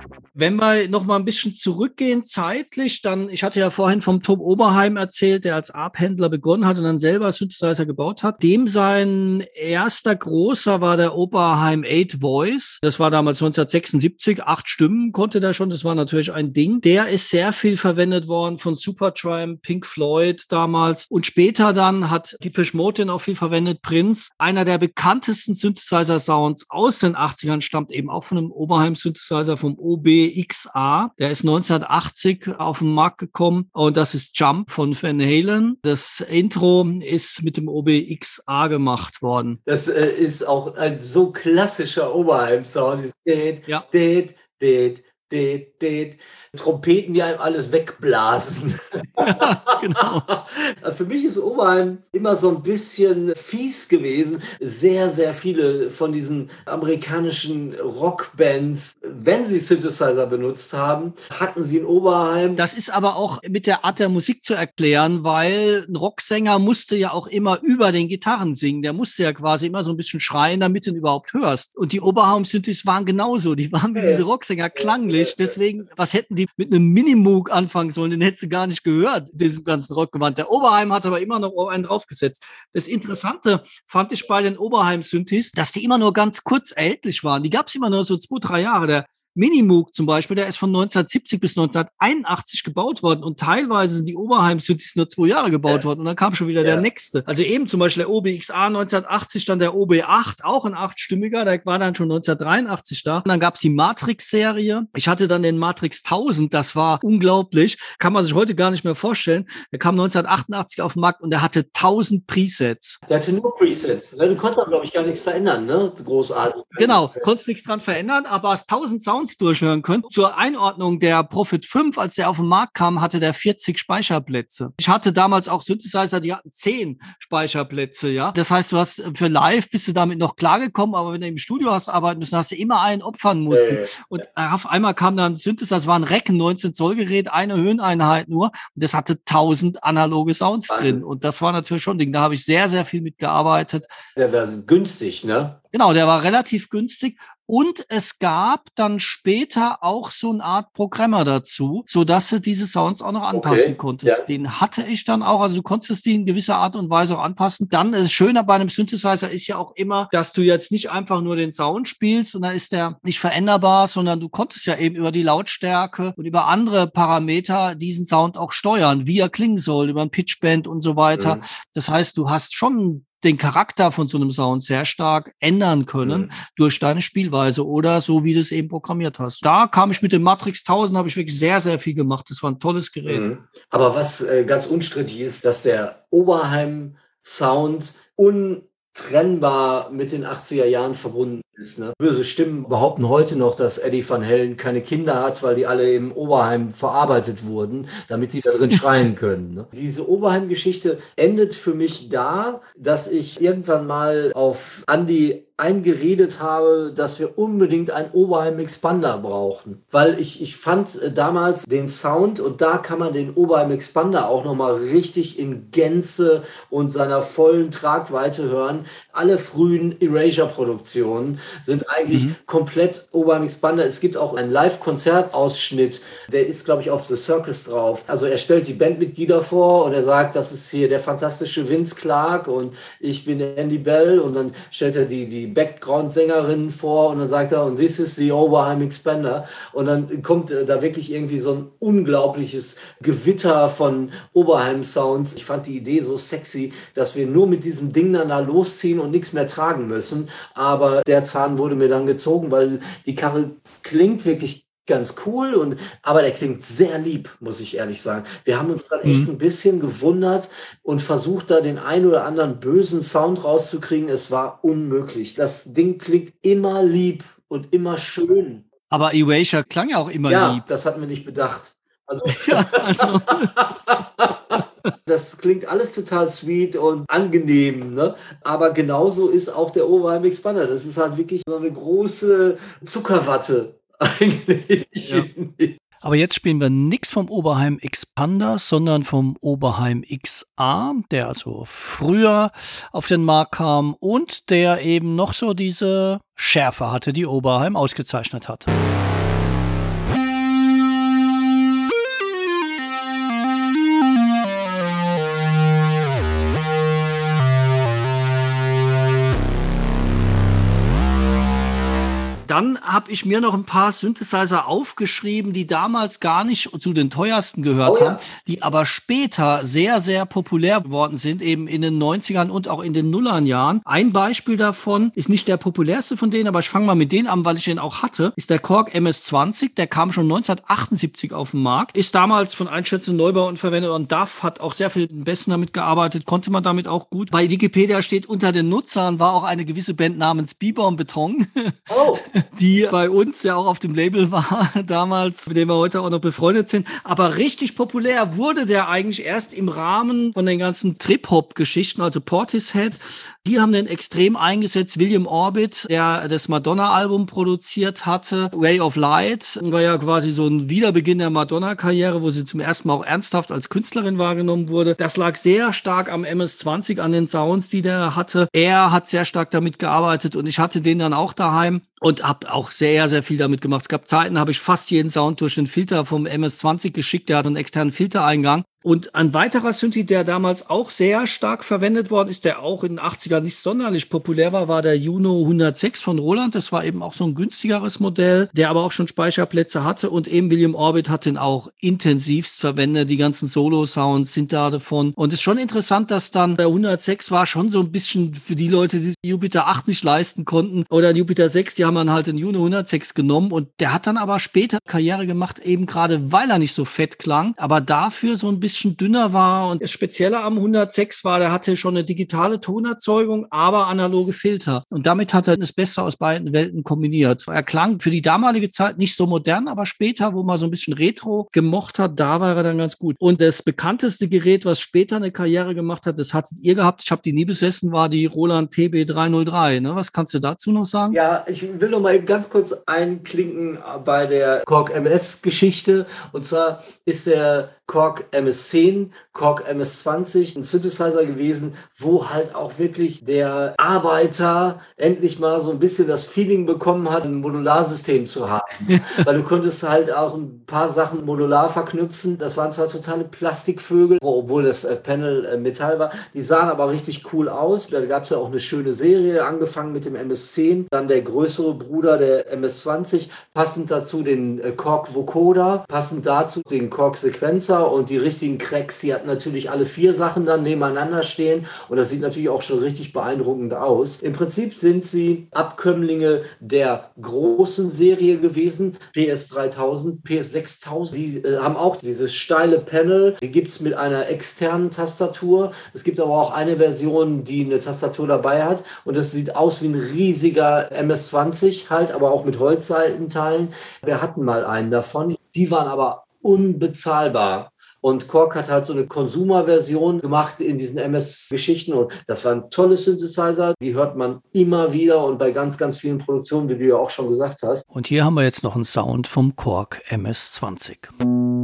Wenn wir noch mal ein bisschen zurückgehen zeitlich, dann, ich hatte ja vorhin vom Tom Oberheim erzählt, der als ARP-Händler begonnen hat und dann selber Synthesizer gebaut hat. Dem sein erster großer war der Oberheim 8 Voice. Das war damals 1976. Acht Stimmen konnte der schon. Das war natürlich ein Ding. Der ist sehr viel verwendet worden von Supertramp, Pink Floyd damals. Und später dann hat Depeche Mode auch viel verwendet. Prince, einer der bekanntesten Synthesizer-Sounds aus den 80ern, stammt eben auch von einem Oberheim-Synthesizer vom OB XA. Der ist 1980 auf den Markt gekommen und das ist Jump von Van Halen. Das Intro ist mit dem OBXA gemacht worden. Das äh, ist auch ein so klassischer Oberheim-Sound. Ja. Det, det, det, det. Trompeten, die einem alles wegblasen. Ja, genau. Für mich ist Oberheim immer so ein bisschen fies gewesen. Sehr, sehr viele von diesen amerikanischen Rockbands, wenn sie Synthesizer benutzt haben, hatten sie in Oberheim. Das ist aber auch mit der Art der Musik zu erklären, weil ein Rocksänger musste ja auch immer über den Gitarren singen. Der musste ja quasi immer so ein bisschen schreien, damit du ihn überhaupt hörst. Und die Oberheim-Synthes waren genauso. Die waren wie ja, diese Rocksänger klanglich. Deswegen, was hätten die die mit einem Minimoog anfangen sollen, den hättest du gar nicht gehört, diesem ganzen Rockgewand. Der Oberheim hat aber immer noch einen draufgesetzt. Das Interessante fand ich bei den Oberheim-Synthes, dass die immer nur ganz kurz erhältlich waren. Die gab es immer nur so zwei, drei Jahre. Der Minimoog zum Beispiel, der ist von 1970 bis 1981 gebaut worden und teilweise sind die Oberheim-Synthes nur zwei Jahre gebaut ja. worden und dann kam schon wieder ja. der nächste. Also eben zum Beispiel der OBXA 1980, dann der OB8, auch ein achtstimmiger, der war dann schon 1983 da. Und dann gab's die Matrix-Serie. Ich hatte dann den Matrix 1000, das war unglaublich, kann man sich heute gar nicht mehr vorstellen. Der kam 1988 auf den Markt und der hatte 1000 Presets. Der hatte nur Presets. Ne? Du konntest, glaube ich, gar nichts verändern, ne? Großartig. Genau, konntest nichts dran verändern, aber hast 1000 Sounds Sounds durchhören könnt. Zur Einordnung, der Profit 5, als der auf den Markt kam, hatte der 40 Speicherplätze. Ich hatte damals auch Synthesizer, die hatten 10 Speicherplätze, ja. Das heißt, du hast für live bist du damit noch klargekommen, aber wenn du im Studio hast arbeiten müssen, hast du immer einen opfern müssen. Äh, und auf einmal kam dann Synthesizer, das war ein Recken, 19 Zoll Gerät, eine Höheneinheit nur. Und das hatte 1000 analoge Sounds Wahnsinn. drin. Und das war natürlich schon ein Ding. Da habe ich sehr, sehr viel mitgearbeitet. Der war günstig, ne? Genau, der war relativ günstig. Und es gab dann später auch so eine Art Programmer dazu, so dass du diese Sounds auch noch anpassen okay, konntest. Ja. Den hatte ich dann auch. Also du konntest die in gewisser Art und Weise auch anpassen. Dann das Schöne bei einem Synthesizer ist ja auch immer, dass du jetzt nicht einfach nur den Sound spielst und dann ist der nicht veränderbar, sondern du konntest ja eben über die Lautstärke und über andere Parameter diesen Sound auch steuern, wie er klingen soll, über ein Pitchband und so weiter. Mhm. Das heißt, du hast schon den Charakter von so einem Sound sehr stark ändern können mhm. durch deine Spielweise oder so, wie du es eben programmiert hast. Da kam ich mit dem Matrix 1000, habe ich wirklich sehr, sehr viel gemacht. Das war ein tolles Gerät. Mhm. Aber was äh, ganz unstrittig ist, dass der Oberheim Sound untrennbar mit den 80er Jahren verbunden ist. Ne? Böse Stimmen behaupten heute noch, dass Eddie Van Hellen keine Kinder hat, weil die alle im Oberheim verarbeitet wurden, damit die da drin schreien können. Ne? Diese Oberheim-Geschichte endet für mich da, dass ich irgendwann mal auf Andy eingeredet habe, dass wir unbedingt einen Oberheim Expander brauchen. Weil ich, ich fand äh, damals den Sound und da kann man den Oberheim Expander auch nochmal richtig in Gänze und seiner vollen Tragweite hören. Alle frühen Erasure-Produktionen sind eigentlich mhm. komplett Oberheim Expander. Es gibt auch einen Live-Konzertausschnitt, der ist, glaube ich, auf The Circus drauf. Also er stellt die Bandmitglieder vor und er sagt, das ist hier der fantastische Vince Clark und ich bin Andy Bell und dann stellt er die, die Background-Sängerin vor und dann sagt er, und this is the Oberheim Expander. Und dann kommt äh, da wirklich irgendwie so ein unglaubliches Gewitter von Oberheim-Sounds. Ich fand die Idee so sexy, dass wir nur mit diesem Ding dann da losziehen und nichts mehr tragen müssen. Aber der Zahn wurde mir dann gezogen, weil die Karre klingt wirklich ganz cool und aber der klingt sehr lieb, muss ich ehrlich sagen. Wir haben uns dann echt mhm. ein bisschen gewundert und versucht da den ein oder anderen bösen Sound rauszukriegen. Es war unmöglich. Das Ding klingt immer lieb und immer schön. Aber Erasure klang ja auch immer ja, lieb. Das hatten wir nicht bedacht. Also, ja, also. das klingt alles total sweet und angenehm, ne? aber genauso ist auch der Oberheim Expander. Das ist halt wirklich so eine große Zuckerwatte eigentlich. Ja. Aber jetzt spielen wir nichts vom Oberheim Expander, sondern vom Oberheim XA, der also früher auf den Markt kam und der eben noch so diese Schärfe hatte, die Oberheim ausgezeichnet hat. Habe ich mir noch ein paar Synthesizer aufgeschrieben, die damals gar nicht zu den teuersten gehört oh, ja. haben, die aber später sehr, sehr populär geworden sind, eben in den 90ern und auch in den Nullern Jahren. Ein Beispiel davon ist nicht der populärste von denen, aber ich fange mal mit denen an, weil ich den auch hatte, ist der Korg MS-20. Der kam schon 1978 auf den Markt, ist damals von Einschätzung Neubau und verwendet und DAF hat auch sehr viel besten damit gearbeitet, konnte man damit auch gut. Bei Wikipedia steht, unter den Nutzern war auch eine gewisse Band namens Bieber und Beton. Oh die bei uns ja auch auf dem Label war damals, mit dem wir heute auch noch befreundet sind. Aber richtig populär wurde der eigentlich erst im Rahmen von den ganzen Trip-Hop-Geschichten, also Portishead. Die haben den extrem eingesetzt. William Orbit, der das Madonna-Album produziert hatte, Way of Light, war ja quasi so ein Wiederbeginn der Madonna-Karriere, wo sie zum ersten Mal auch ernsthaft als Künstlerin wahrgenommen wurde. Das lag sehr stark am MS-20, an den Sounds, die der hatte. Er hat sehr stark damit gearbeitet und ich hatte den dann auch daheim und habe auch sehr, sehr viel damit gemacht. Es gab Zeiten, habe ich fast jeden Sound durch den Filter vom MS-20 geschickt. Der hat einen externen Filtereingang. Und ein weiterer Synthi, der damals auch sehr stark verwendet worden ist, der auch in den 80ern nicht sonderlich populär war, war der Juno 106 von Roland. Das war eben auch so ein günstigeres Modell, der aber auch schon Speicherplätze hatte. Und eben William Orbit hat den auch intensivst verwendet. Die ganzen Solo-Sounds sind da davon. Und es ist schon interessant, dass dann der 106 war schon so ein bisschen für die Leute, die Jupiter 8 nicht leisten konnten oder Jupiter 6, die haben dann halt den Juno 106 genommen. Und der hat dann aber später Karriere gemacht, eben gerade weil er nicht so fett klang, aber dafür so ein bisschen bisschen dünner war. Und das Spezielle am 106 war, der hatte schon eine digitale Tonerzeugung, aber analoge Filter. Und damit hat er das Beste aus beiden Welten kombiniert. Er klang für die damalige Zeit nicht so modern, aber später, wo man so ein bisschen Retro gemocht hat, da war er dann ganz gut. Und das bekannteste Gerät, was später eine Karriere gemacht hat, das hattet ihr gehabt. Ich habe die nie besessen, war die Roland TB303. Ne? Was kannst du dazu noch sagen? Ja, ich will noch mal ganz kurz einklinken bei der Korg MS-Geschichte. Und zwar ist der Korg MS10, Korg MS20, ein Synthesizer gewesen, wo halt auch wirklich der Arbeiter endlich mal so ein bisschen das Feeling bekommen hat, ein Modularsystem zu haben. Weil du konntest halt auch ein paar Sachen modular verknüpfen. Das waren zwar totale Plastikvögel, obwohl das äh, Panel äh, Metall war. Die sahen aber richtig cool aus. Da gab es ja auch eine schöne Serie, angefangen mit dem MS10, dann der größere Bruder der MS20, passend dazu den äh, Korg Vocoder, passend dazu den Korg Sequencer und die richtigen Cracks, die hatten natürlich alle vier Sachen dann nebeneinander stehen und das sieht natürlich auch schon richtig beeindruckend aus. Im Prinzip sind sie Abkömmlinge der großen Serie gewesen, PS3000, PS6000. Die äh, haben auch dieses steile Panel, die gibt es mit einer externen Tastatur. Es gibt aber auch eine Version, die eine Tastatur dabei hat und das sieht aus wie ein riesiger MS-20 halt, aber auch mit Holzseitenteilen. Wir hatten mal einen davon. Die waren aber unbezahlbar. Und Korg hat halt so eine Consumer-Version gemacht in diesen MS-Geschichten. Und das waren tolle Synthesizer. Die hört man immer wieder und bei ganz, ganz vielen Produktionen, wie du ja auch schon gesagt hast. Und hier haben wir jetzt noch einen Sound vom Korg MS-20.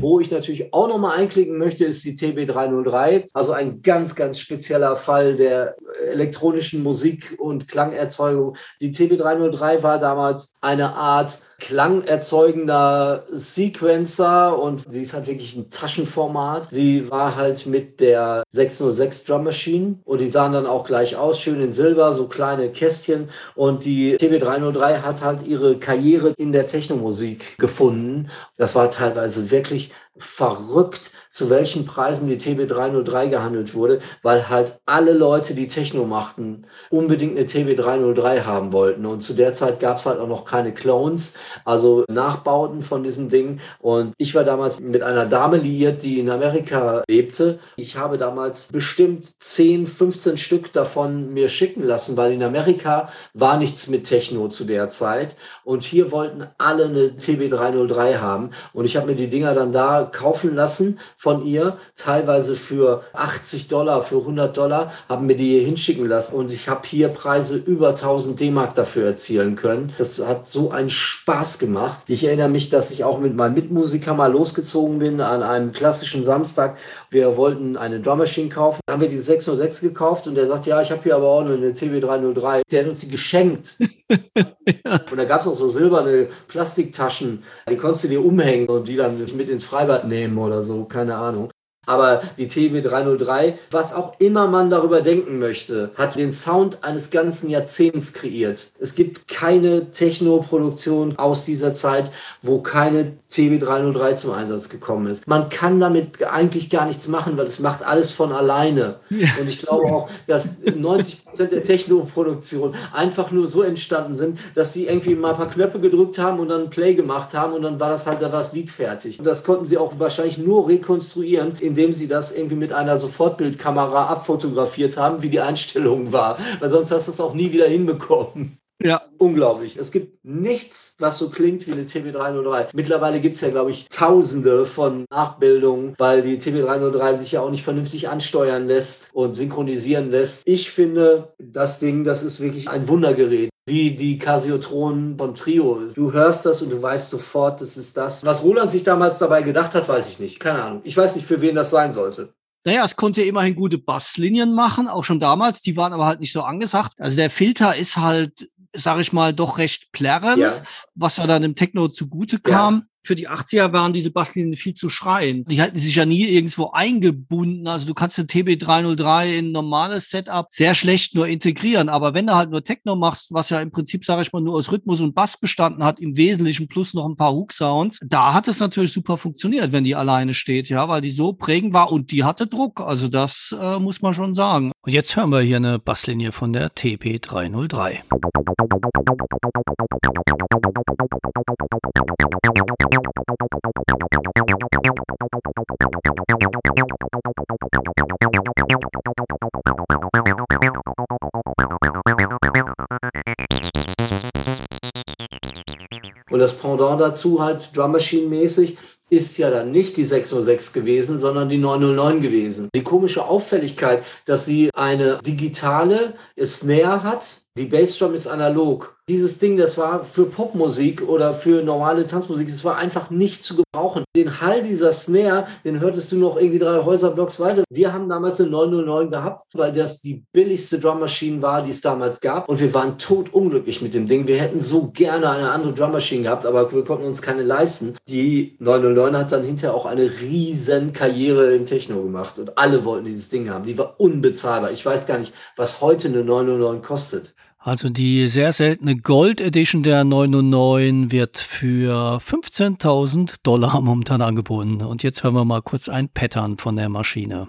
Wo ich natürlich auch nochmal einklicken möchte, ist die TB303. Also ein ganz, ganz spezieller Fall der elektronischen Musik- und Klangerzeugung. Die TB303 war damals eine Art klangerzeugender Sequencer und sie ist halt wirklich ein Taschenformat. Sie war halt mit der 606 Drum Machine und die sahen dann auch gleich aus, schön in Silber, so kleine Kästchen. Und die TB303 hat halt ihre Karriere in der Technomusik gefunden. Das war teilweise wirklich verrückt, zu welchen Preisen die TB303 gehandelt wurde, weil halt alle Leute, die Techno machten, unbedingt eine TB303 haben wollten. Und zu der Zeit gab es halt auch noch keine Clones, also Nachbauten von diesem Ding. Und ich war damals mit einer Dame liiert, die in Amerika lebte. Ich habe damals bestimmt 10, 15 Stück davon mir schicken lassen, weil in Amerika war nichts mit Techno zu der Zeit. Und hier wollten alle eine TB303 haben. Und ich habe mir die Dinger dann da kaufen lassen von ihr, teilweise für 80 Dollar, für 100 Dollar, haben mir die hier hinschicken lassen und ich habe hier Preise über 1000 D-Mark dafür erzielen können. Das hat so einen Spaß gemacht. Ich erinnere mich, dass ich auch mit meinem Mitmusiker mal losgezogen bin an einem klassischen Samstag. Wir wollten eine Drum Machine kaufen, haben wir die 606 gekauft und der sagt, ja, ich habe hier aber auch eine TB303. Der hat uns die geschenkt. ja. Und da gab es auch so silberne Plastiktaschen, die konntest du dir umhängen und die dann mit ins Freibad nehmen oder so, keine keine Ahnung. Aber die TB303, was auch immer man darüber denken möchte, hat den Sound eines ganzen Jahrzehnts kreiert. Es gibt keine Techno-Produktion aus dieser Zeit, wo keine TB303 zum Einsatz gekommen ist. Man kann damit eigentlich gar nichts machen, weil es macht alles von alleine. Ja. Und ich glaube auch, dass 90 Prozent der Techno-Produktion einfach nur so entstanden sind, dass sie irgendwie mal ein paar Knöpfe gedrückt haben und dann Play gemacht haben und dann war das halt da das Lied fertig. Und das konnten sie auch wahrscheinlich nur rekonstruieren, indem sie das irgendwie mit einer Sofortbildkamera abfotografiert haben, wie die Einstellung war. Weil sonst hast du es auch nie wieder hinbekommen. Ja. Unglaublich. Es gibt nichts, was so klingt wie eine TB303. Mittlerweile gibt es ja, glaube ich, tausende von Nachbildungen, weil die TB303 sich ja auch nicht vernünftig ansteuern lässt und synchronisieren lässt. Ich finde, das Ding, das ist wirklich ein Wundergerät wie die Casiotron von Trio. Du hörst das und du weißt sofort, das ist das. Was Roland sich damals dabei gedacht hat, weiß ich nicht. Keine Ahnung. Ich weiß nicht, für wen das sein sollte. Naja, es konnte immerhin gute Basslinien machen, auch schon damals. Die waren aber halt nicht so angesagt. Also der Filter ist halt, sag ich mal, doch recht plärrend, ja. was ja dann im Techno zugute kam. Für die 80er waren diese Basslinien viel zu schreien. Die halten sich ja nie irgendwo eingebunden. Also du kannst den TB303 in ein normales Setup sehr schlecht nur integrieren. Aber wenn du halt nur Techno machst, was ja im Prinzip, sage ich mal, nur aus Rhythmus und Bass bestanden hat, im Wesentlichen plus noch ein paar Hook-Sounds, da hat es natürlich super funktioniert, wenn die alleine steht, ja, weil die so prägend war und die hatte Druck. Also das äh, muss man schon sagen. Und jetzt hören wir hier eine Basslinie von der TB303. Und das Pendant dazu halt Drum Machine mäßig ist ja dann nicht die 606 gewesen, sondern die 909 gewesen. Die komische Auffälligkeit, dass sie eine digitale Snare hat, die Bassdrum ist analog dieses Ding, das war für Popmusik oder für normale Tanzmusik, das war einfach nicht zu gebrauchen. Den Hall dieser Snare, den hörtest du noch irgendwie drei Häuserblocks weiter. Wir haben damals eine 909 gehabt, weil das die billigste Drummaschine war, die es damals gab. Und wir waren tot unglücklich mit dem Ding. Wir hätten so gerne eine andere Drummaschine gehabt, aber wir konnten uns keine leisten. Die 909 hat dann hinterher auch eine riesen Karriere im Techno gemacht und alle wollten dieses Ding haben. Die war unbezahlbar. Ich weiß gar nicht, was heute eine 909 kostet. Also die sehr seltene Gold Edition der 909 wird für 15.000 Dollar momentan angeboten. Und jetzt hören wir mal kurz ein Pattern von der Maschine.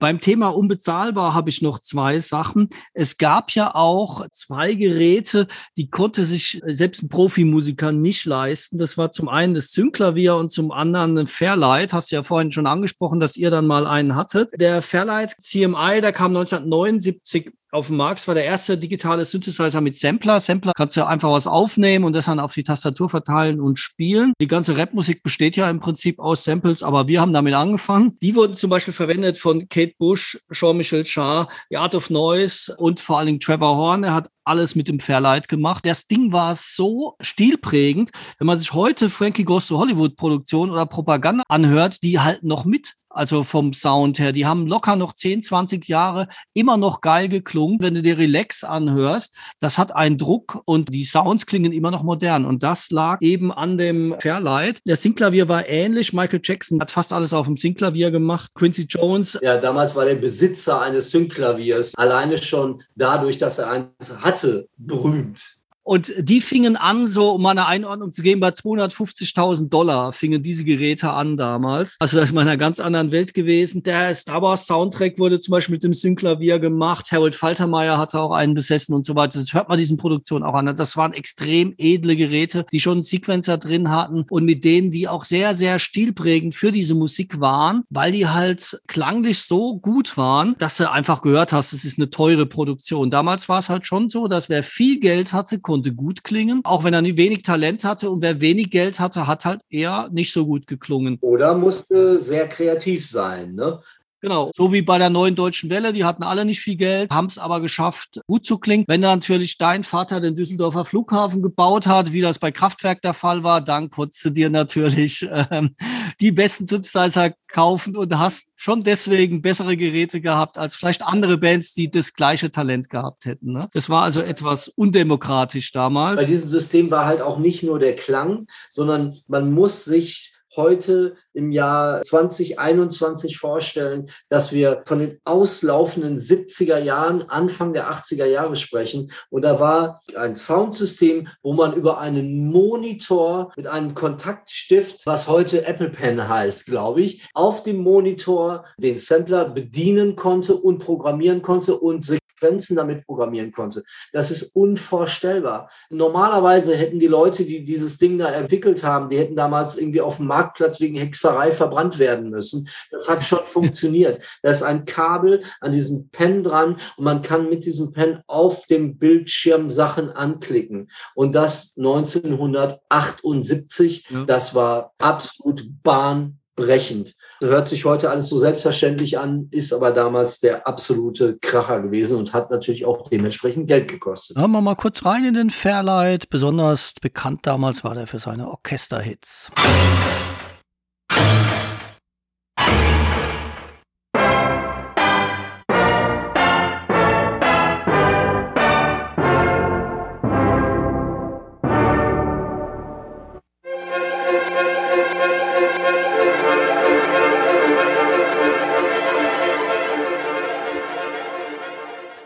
Beim Thema unbezahlbar habe ich noch zwei Sachen. Es gab ja auch zwei Geräte, die konnte sich selbst ein Profimusiker nicht leisten. Das war zum einen das Zündklavier und zum anderen ein Fairlight. Hast du ja vorhin schon angesprochen, dass ihr dann mal einen hattet. Der Fairlight CMI, der kam 1979 auf dem Markt. War der erste digitale Synthesizer mit Sampler. Sampler kannst du einfach was aufnehmen und das dann auf die Tastatur verteilen und spielen. Die ganze Rapmusik besteht ja im Prinzip aus Samples, aber wir haben damit angefangen. Die wurden zum Beispiel verwendet von Kate Bush, Jean-Michel Jarre, The Art of Noise und vor allen Dingen Trevor Horn. Er hat alles mit dem Fairlight gemacht. Das Ding war so stilprägend. Wenn man sich heute Frankie Goes to Hollywood Produktion oder Propaganda anhört, die halten noch mit also vom Sound her. Die haben locker noch 10, 20 Jahre immer noch geil geklungen. Wenn du dir Relax anhörst, das hat einen Druck und die Sounds klingen immer noch modern. Und das lag eben an dem Fairlight. Der Synclavier war ähnlich. Michael Jackson hat fast alles auf dem Synclavier gemacht. Quincy Jones. Ja, damals war der Besitzer eines Synclaviers alleine schon dadurch, dass er eins hatte, berühmt. Und die fingen an, so um eine Einordnung zu geben, bei 250.000 Dollar fingen diese Geräte an damals. Also das ist mal in einer ganz anderen Welt gewesen. Der Star Wars Soundtrack wurde zum Beispiel mit dem Synklavier gemacht. Harold Faltermeier hatte auch einen besessen und so weiter. Das hört man diesen Produktionen auch an. Das waren extrem edle Geräte, die schon einen Sequencer drin hatten und mit denen die auch sehr, sehr stilprägend für diese Musik waren, weil die halt klanglich so gut waren, dass du einfach gehört hast, es ist eine teure Produktion. Damals war es halt schon so, dass wer viel Geld hatte, konnte konnte gut klingen, auch wenn er nie wenig Talent hatte. Und wer wenig Geld hatte, hat halt eher nicht so gut geklungen. Oder musste sehr kreativ sein. Ne? Genau, so wie bei der neuen deutschen Welle, die hatten alle nicht viel Geld, haben es aber geschafft, gut zu klingen. Wenn natürlich dein Vater den Düsseldorfer Flughafen gebaut hat, wie das bei Kraftwerk der Fall war, dann konntest du dir natürlich ähm, die besten Synthesizer kaufen und hast schon deswegen bessere Geräte gehabt als vielleicht andere Bands, die das gleiche Talent gehabt hätten. Ne? Das war also etwas undemokratisch damals. Bei diesem System war halt auch nicht nur der Klang, sondern man muss sich heute im Jahr 2021 vorstellen, dass wir von den auslaufenden 70er Jahren, Anfang der 80er Jahre sprechen. Und da war ein Soundsystem, wo man über einen Monitor mit einem Kontaktstift, was heute Apple Pen heißt, glaube ich, auf dem Monitor den Sampler bedienen konnte und programmieren konnte und sich Sequenzen damit programmieren konnte. Das ist unvorstellbar. Normalerweise hätten die Leute, die dieses Ding da entwickelt haben, die hätten damals irgendwie auf dem Marktplatz wegen Hexerei verbrannt werden müssen. Das hat schon funktioniert. Da ist ein Kabel an diesem Pen dran und man kann mit diesem Pen auf dem Bildschirm Sachen anklicken. Und das 1978, ja. das war absolut Bahn bahnbrechend. Hört sich heute alles so selbstverständlich an, ist aber damals der absolute Kracher gewesen und hat natürlich auch dementsprechend Geld gekostet. Hören wir mal kurz rein in den Fairlight. Besonders bekannt damals war der für seine Orchesterhits.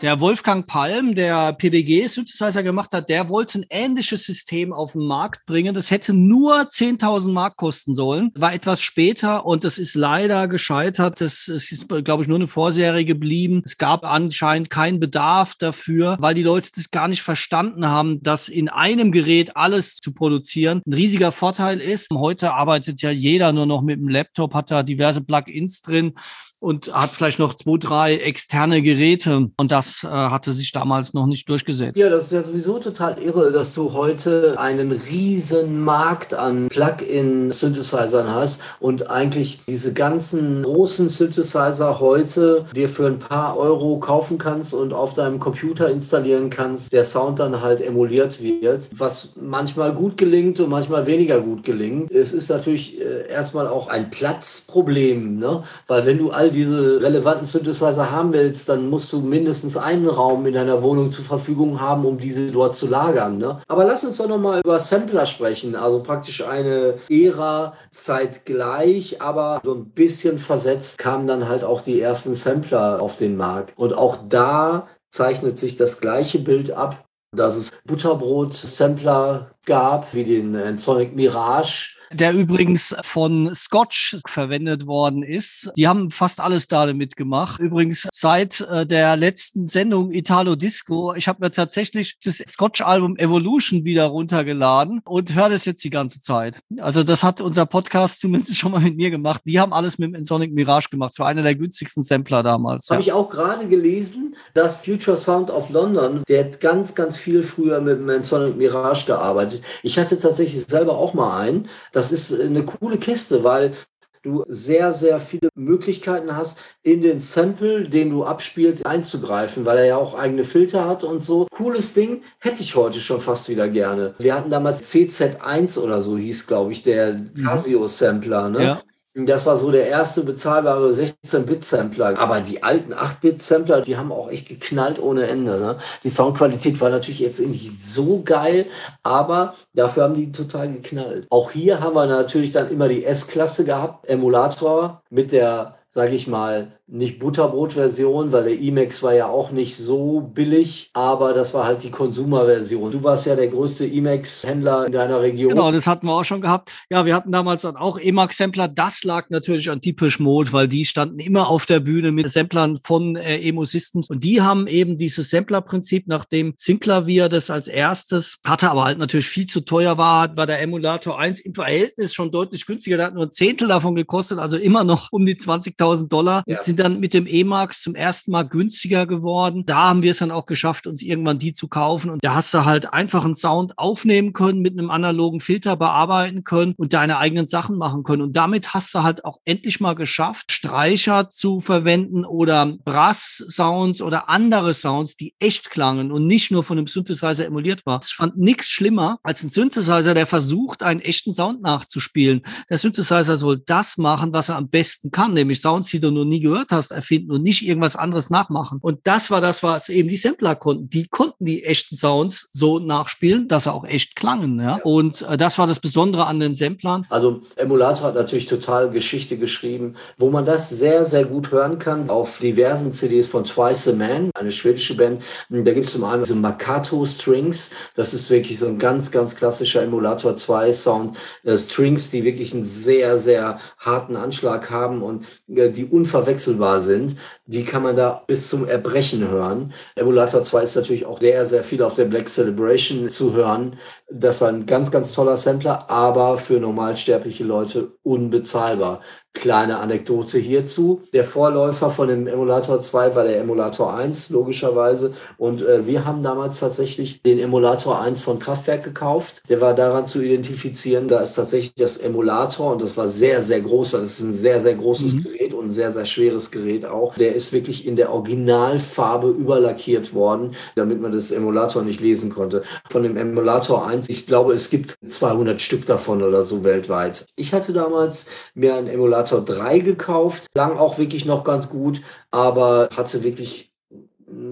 Der Wolfgang Palm, der PBG-Synthesizer gemacht hat, der wollte ein ähnliches System auf den Markt bringen. Das hätte nur 10.000 Mark kosten sollen, war etwas später und das ist leider gescheitert. Das, das ist, glaube ich, nur eine Vorserie geblieben. Es gab anscheinend keinen Bedarf dafür, weil die Leute das gar nicht verstanden haben, dass in einem Gerät alles zu produzieren ein riesiger Vorteil ist. Heute arbeitet ja jeder nur noch mit dem Laptop, hat da diverse Plugins drin und hat vielleicht noch zwei, drei externe Geräte. Und das äh, hatte sich damals noch nicht durchgesetzt. Ja, das ist ja sowieso total irre, dass du heute einen riesen Markt an Plug-in-Synthesizern hast und eigentlich diese ganzen großen Synthesizer heute dir für ein paar Euro kaufen kannst und auf deinem Computer installieren kannst, der Sound dann halt emuliert wird, was manchmal gut gelingt und manchmal weniger gut gelingt. Es ist natürlich äh, erstmal auch ein Platzproblem, ne? weil wenn du all diese relevanten Synthesizer haben willst, dann musst du mindestens einen Raum in deiner Wohnung zur Verfügung haben, um diese dort zu lagern. Ne? Aber lass uns doch nochmal über Sampler sprechen. Also praktisch eine Ära zeitgleich, aber so ein bisschen versetzt kamen dann halt auch die ersten Sampler auf den Markt. Und auch da zeichnet sich das gleiche Bild ab, dass es Butterbrot-Sampler gab, wie den Sonic Mirage, der übrigens von Scotch verwendet worden ist. Die haben fast alles da mitgemacht. Übrigens seit äh, der letzten Sendung Italo Disco, ich habe mir tatsächlich das Scotch-Album Evolution wieder runtergeladen und höre das jetzt die ganze Zeit. Also das hat unser Podcast zumindest schon mal mit mir gemacht. Die haben alles mit dem Sonic Mirage gemacht. Das war einer der günstigsten Sampler damals. Habe ja. ich auch gerade gelesen, dass Future Sound of London, der hat ganz, ganz viel früher mit dem Sonic Mirage gearbeitet. Ich hatte tatsächlich selber auch mal einen. Das ist eine coole Kiste, weil du sehr, sehr viele Möglichkeiten hast, in den Sample, den du abspielst, einzugreifen, weil er ja auch eigene Filter hat und so. Cooles Ding, hätte ich heute schon fast wieder gerne. Wir hatten damals CZ1 oder so, hieß, glaube ich, der mhm. Casio-Sampler. Ne? Ja. Das war so der erste bezahlbare 16-Bit-Sampler. Aber die alten 8-Bit-Sampler, die haben auch echt geknallt ohne Ende. Ne? Die Soundqualität war natürlich jetzt nicht so geil, aber dafür haben die total geknallt. Auch hier haben wir natürlich dann immer die S-Klasse gehabt, Emulator mit der, sage ich mal, nicht Butterbrot-Version, weil der Emacs war ja auch nicht so billig, aber das war halt die Consumer-Version. Du warst ja der größte Emacs-Händler in deiner Region. Genau, das hatten wir auch schon gehabt. Ja, wir hatten damals dann auch Emacs-Sampler. Das lag natürlich an Typisch Mode, weil die standen immer auf der Bühne mit Samplern von äh, Emo Systems und die haben eben dieses Sampler-Prinzip, nachdem Synclavier das als erstes hatte, aber halt natürlich viel zu teuer war, war der Emulator 1 im Verhältnis schon deutlich günstiger. Der hat nur ein Zehntel davon gekostet, also immer noch um die 20.000 Dollar. Ja sind dann mit dem E-Max zum ersten Mal günstiger geworden. Da haben wir es dann auch geschafft, uns irgendwann die zu kaufen. Und da hast du halt einfach einen Sound aufnehmen können, mit einem analogen Filter bearbeiten können und deine eigenen Sachen machen können. Und damit hast du halt auch endlich mal geschafft, Streicher zu verwenden oder Brass-Sounds oder andere Sounds, die echt klangen und nicht nur von einem Synthesizer emuliert war. Ich fand nichts schlimmer als ein Synthesizer, der versucht, einen echten Sound nachzuspielen. Der Synthesizer soll das machen, was er am besten kann, nämlich Sounds, die du noch nie gehört hast, erfinden und nicht irgendwas anderes nachmachen. Und das war das, was eben die Sampler konnten. Die konnten die echten Sounds so nachspielen, dass sie auch echt klangen. Ja? Und äh, das war das Besondere an den Samplern. Also Emulator hat natürlich total Geschichte geschrieben, wo man das sehr, sehr gut hören kann auf diversen CDs von Twice a Man, eine schwedische Band. Da gibt es zum einen diese Makato Strings. Das ist wirklich so ein ganz, ganz klassischer Emulator 2 Sound. Äh, Strings, die wirklich einen sehr, sehr harten Anschlag haben und äh, die unverwechselbar wechselbar sind, die kann man da bis zum Erbrechen hören. Emulator 2 ist natürlich auch sehr, sehr viel auf der Black Celebration zu hören. Das war ein ganz, ganz toller Sampler, aber für normalsterbliche Leute unbezahlbar. Kleine Anekdote hierzu. Der Vorläufer von dem Emulator 2 war der Emulator 1, logischerweise. Und äh, wir haben damals tatsächlich den Emulator 1 von Kraftwerk gekauft. Der war daran zu identifizieren, da ist tatsächlich das Emulator und das war sehr, sehr groß. Das ist ein sehr, sehr großes mhm. Gerät und ein sehr, sehr schweres Gerät auch. Der ist wirklich in der Originalfarbe überlackiert worden, damit man das Emulator nicht lesen konnte. Von dem Emulator 1, ich glaube, es gibt 200 Stück davon oder so weltweit. Ich hatte damals mir einen Emulator Simulator 3 gekauft, lang auch wirklich noch ganz gut, aber hatte wirklich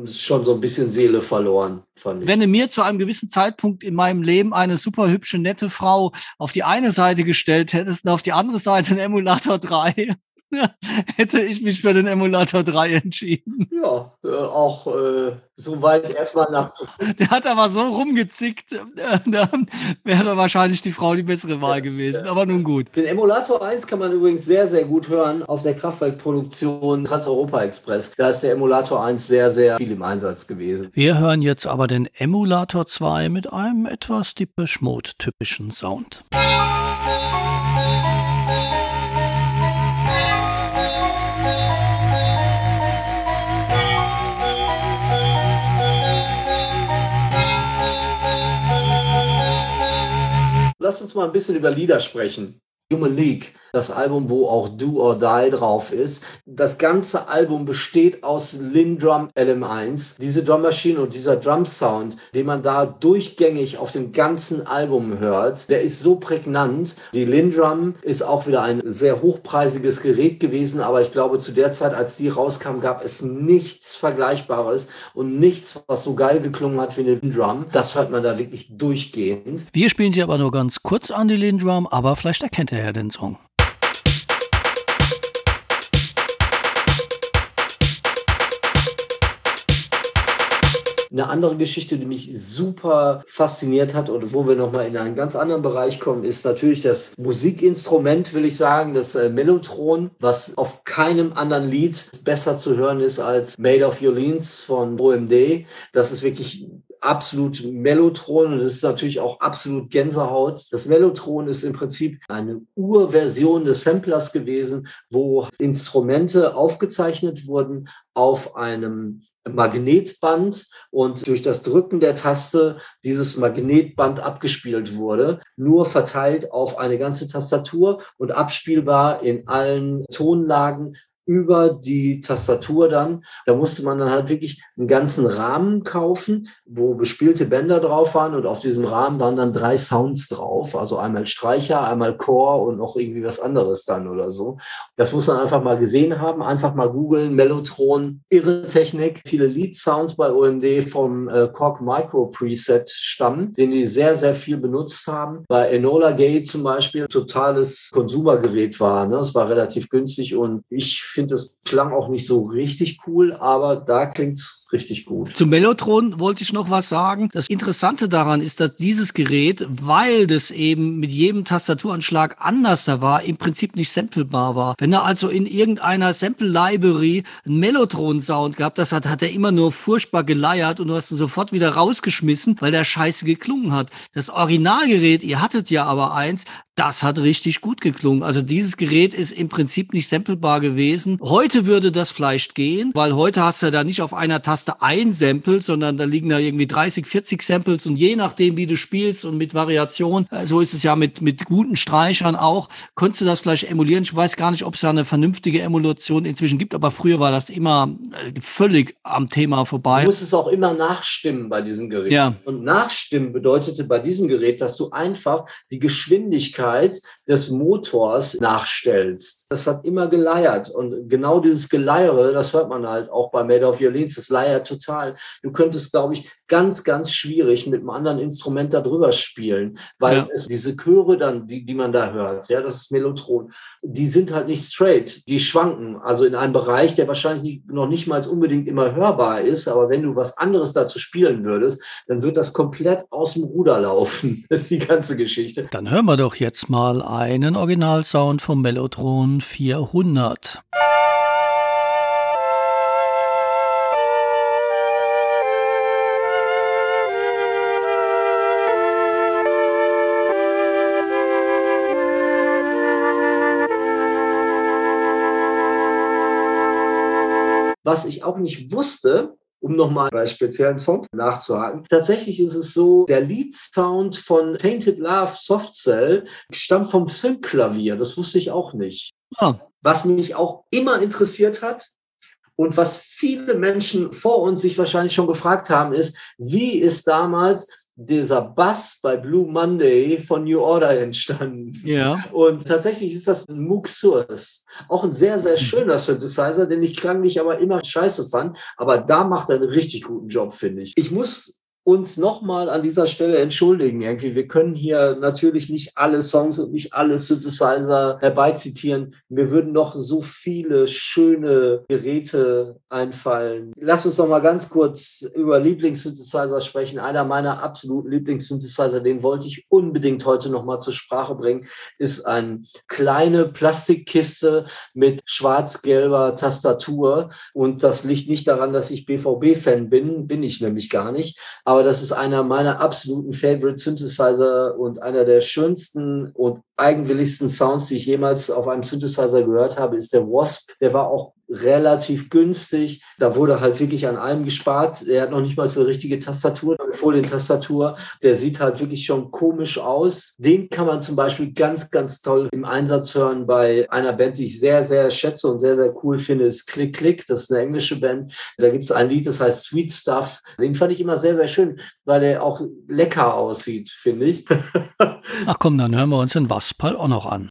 schon so ein bisschen Seele verloren, fand ich. Wenn du mir zu einem gewissen Zeitpunkt in meinem Leben eine super hübsche, nette Frau auf die eine Seite gestellt hättest und auf die andere Seite einen Emulator 3, hätte ich mich für den Emulator 3 entschieden. Ja, äh, auch äh, soweit erstmal nachzuvollziehen. Der hat aber so rumgezickt, äh, dann wäre wahrscheinlich die Frau die bessere Wahl gewesen. Ja. Aber nun gut. Den Emulator 1 kann man übrigens sehr, sehr gut hören auf der Kraftwerkproduktion Trans-Europa Express. Da ist der Emulator 1 sehr, sehr viel im Einsatz gewesen. Wir hören jetzt aber den Emulator 2 mit einem etwas Depeche Mode-typischen Sound. Lass uns mal ein bisschen über Lieder sprechen. Human League das Album, wo auch Do or Die drauf ist. Das ganze Album besteht aus Lindrum LM1. Diese Drum Machine und dieser Drum Sound, den man da durchgängig auf dem ganzen Album hört, der ist so prägnant. Die Lindrum ist auch wieder ein sehr hochpreisiges Gerät gewesen, aber ich glaube, zu der Zeit, als die rauskam, gab es nichts Vergleichbares und nichts, was so geil geklungen hat wie eine Lindrum. Das hört man da wirklich durchgehend. Wir spielen sie aber nur ganz kurz an die Lindrum, aber vielleicht erkennt er ja den Song. Eine andere Geschichte, die mich super fasziniert hat und wo wir nochmal in einen ganz anderen Bereich kommen, ist natürlich das Musikinstrument, will ich sagen, das äh, Mellotron, was auf keinem anderen Lied besser zu hören ist als Made of Yolines von OMD. Das ist wirklich absolut Mellotron und es ist natürlich auch absolut Gänsehaut. Das Mellotron ist im Prinzip eine Urversion des Samplers gewesen, wo Instrumente aufgezeichnet wurden auf einem Magnetband und durch das Drücken der Taste dieses Magnetband abgespielt wurde, nur verteilt auf eine ganze Tastatur und abspielbar in allen Tonlagen über die Tastatur dann. Da musste man dann halt wirklich einen ganzen Rahmen kaufen, wo bespielte Bänder drauf waren und auf diesem Rahmen waren dann drei Sounds drauf. Also einmal Streicher, einmal Chor und noch irgendwie was anderes dann oder so. Das muss man einfach mal gesehen haben, einfach mal googeln, Mellotron, irre Technik. Viele Lead-Sounds bei OMD vom äh, Korg Micro Preset stammen, den die sehr, sehr viel benutzt haben. Bei Enola Gay zum Beispiel totales Konsumergerät war. Ne? Es war relativ günstig und ich finde, es klang auch nicht so richtig cool, aber da klingt es richtig gut. Zum Mellotron wollte ich noch was sagen. Das Interessante daran ist, dass dieses Gerät, weil das eben mit jedem Tastaturanschlag anders da war, im Prinzip nicht samplebar war. Wenn er also in irgendeiner Sample-Library einen Mellotron-Sound gehabt das hat, hat er immer nur furchtbar geleiert und du hast ihn sofort wieder rausgeschmissen, weil der scheiße geklungen hat. Das Originalgerät, ihr hattet ja aber eins, das hat richtig gut geklungen. Also dieses Gerät ist im Prinzip nicht samplebar gewesen. Heute würde das vielleicht gehen, weil heute hast du da nicht auf einer Taste ein Sample, sondern da liegen da irgendwie 30, 40 Samples und je nachdem, wie du spielst und mit Variation, äh, so ist es ja mit, mit guten Streichern auch, konntest du das vielleicht emulieren. Ich weiß gar nicht, ob es da eine vernünftige Emulation inzwischen gibt, aber früher war das immer äh, völlig am Thema vorbei. Du musst es auch immer nachstimmen bei diesem Gerät. Ja. Und nachstimmen bedeutete bei diesem Gerät, dass du einfach die Geschwindigkeit des Motors nachstellst. Das hat immer geleiert. Und genau dieses Geleiere, das hört man halt auch bei Made of Violins, das leiert total. Du könntest, glaube ich, ganz, ganz schwierig mit einem anderen Instrument darüber spielen, weil ja. es, diese Chöre dann, die, die man da hört, ja, das ist Melotron, die sind halt nicht straight, die schwanken, also in einem Bereich, der wahrscheinlich noch nicht mal unbedingt immer hörbar ist, aber wenn du was anderes dazu spielen würdest, dann wird das komplett aus dem Ruder laufen, die ganze Geschichte. Dann hören wir doch jetzt mal einen Originalsound vom Mellotron 400. was ich auch nicht wusste, um nochmal bei speziellen Songs nachzuhaken. Tatsächlich ist es so, der Lead-Sound von Tainted Love Soft Cell stammt vom Sync-Klavier. Das wusste ich auch nicht. Ah. Was mich auch immer interessiert hat, und was viele Menschen vor uns sich wahrscheinlich schon gefragt haben, ist, wie ist damals dieser Bass bei Blue Monday von New Order entstanden. Ja. Und tatsächlich ist das ein Moog Source. Auch ein sehr, sehr hm. schöner Synthesizer, den ich klanglich aber immer scheiße fand. Aber da macht er einen richtig guten Job, finde ich. Ich muss uns nochmal an dieser Stelle entschuldigen. Irgendwie, wir können hier natürlich nicht alle Songs und nicht alle Synthesizer herbeizitieren. Mir würden noch so viele schöne Geräte einfallen. Lass uns noch mal ganz kurz über Lieblingssynthesizer sprechen. Einer meiner absoluten Lieblingssynthesizer, den wollte ich unbedingt heute noch mal zur Sprache bringen, ist eine kleine Plastikkiste mit schwarz-gelber Tastatur. Und das liegt nicht daran, dass ich BVB-Fan bin, bin ich nämlich gar nicht das ist einer meiner absoluten Favorite Synthesizer und einer der schönsten und eigenwilligsten Sounds, die ich jemals auf einem Synthesizer gehört habe, ist der Wasp. Der war auch relativ günstig. Da wurde halt wirklich an allem gespart. Er hat noch nicht mal so eine richtige Tastatur, eine Folientastatur. Der sieht halt wirklich schon komisch aus. Den kann man zum Beispiel ganz, ganz toll im Einsatz hören bei einer Band, die ich sehr, sehr schätze und sehr, sehr cool finde, ist Click Click. Das ist eine englische Band. Da gibt es ein Lied, das heißt Sweet Stuff. Den fand ich immer sehr, sehr schön, weil er auch lecker aussieht, finde ich. Ach komm, dann hören wir uns den Waspal auch noch an.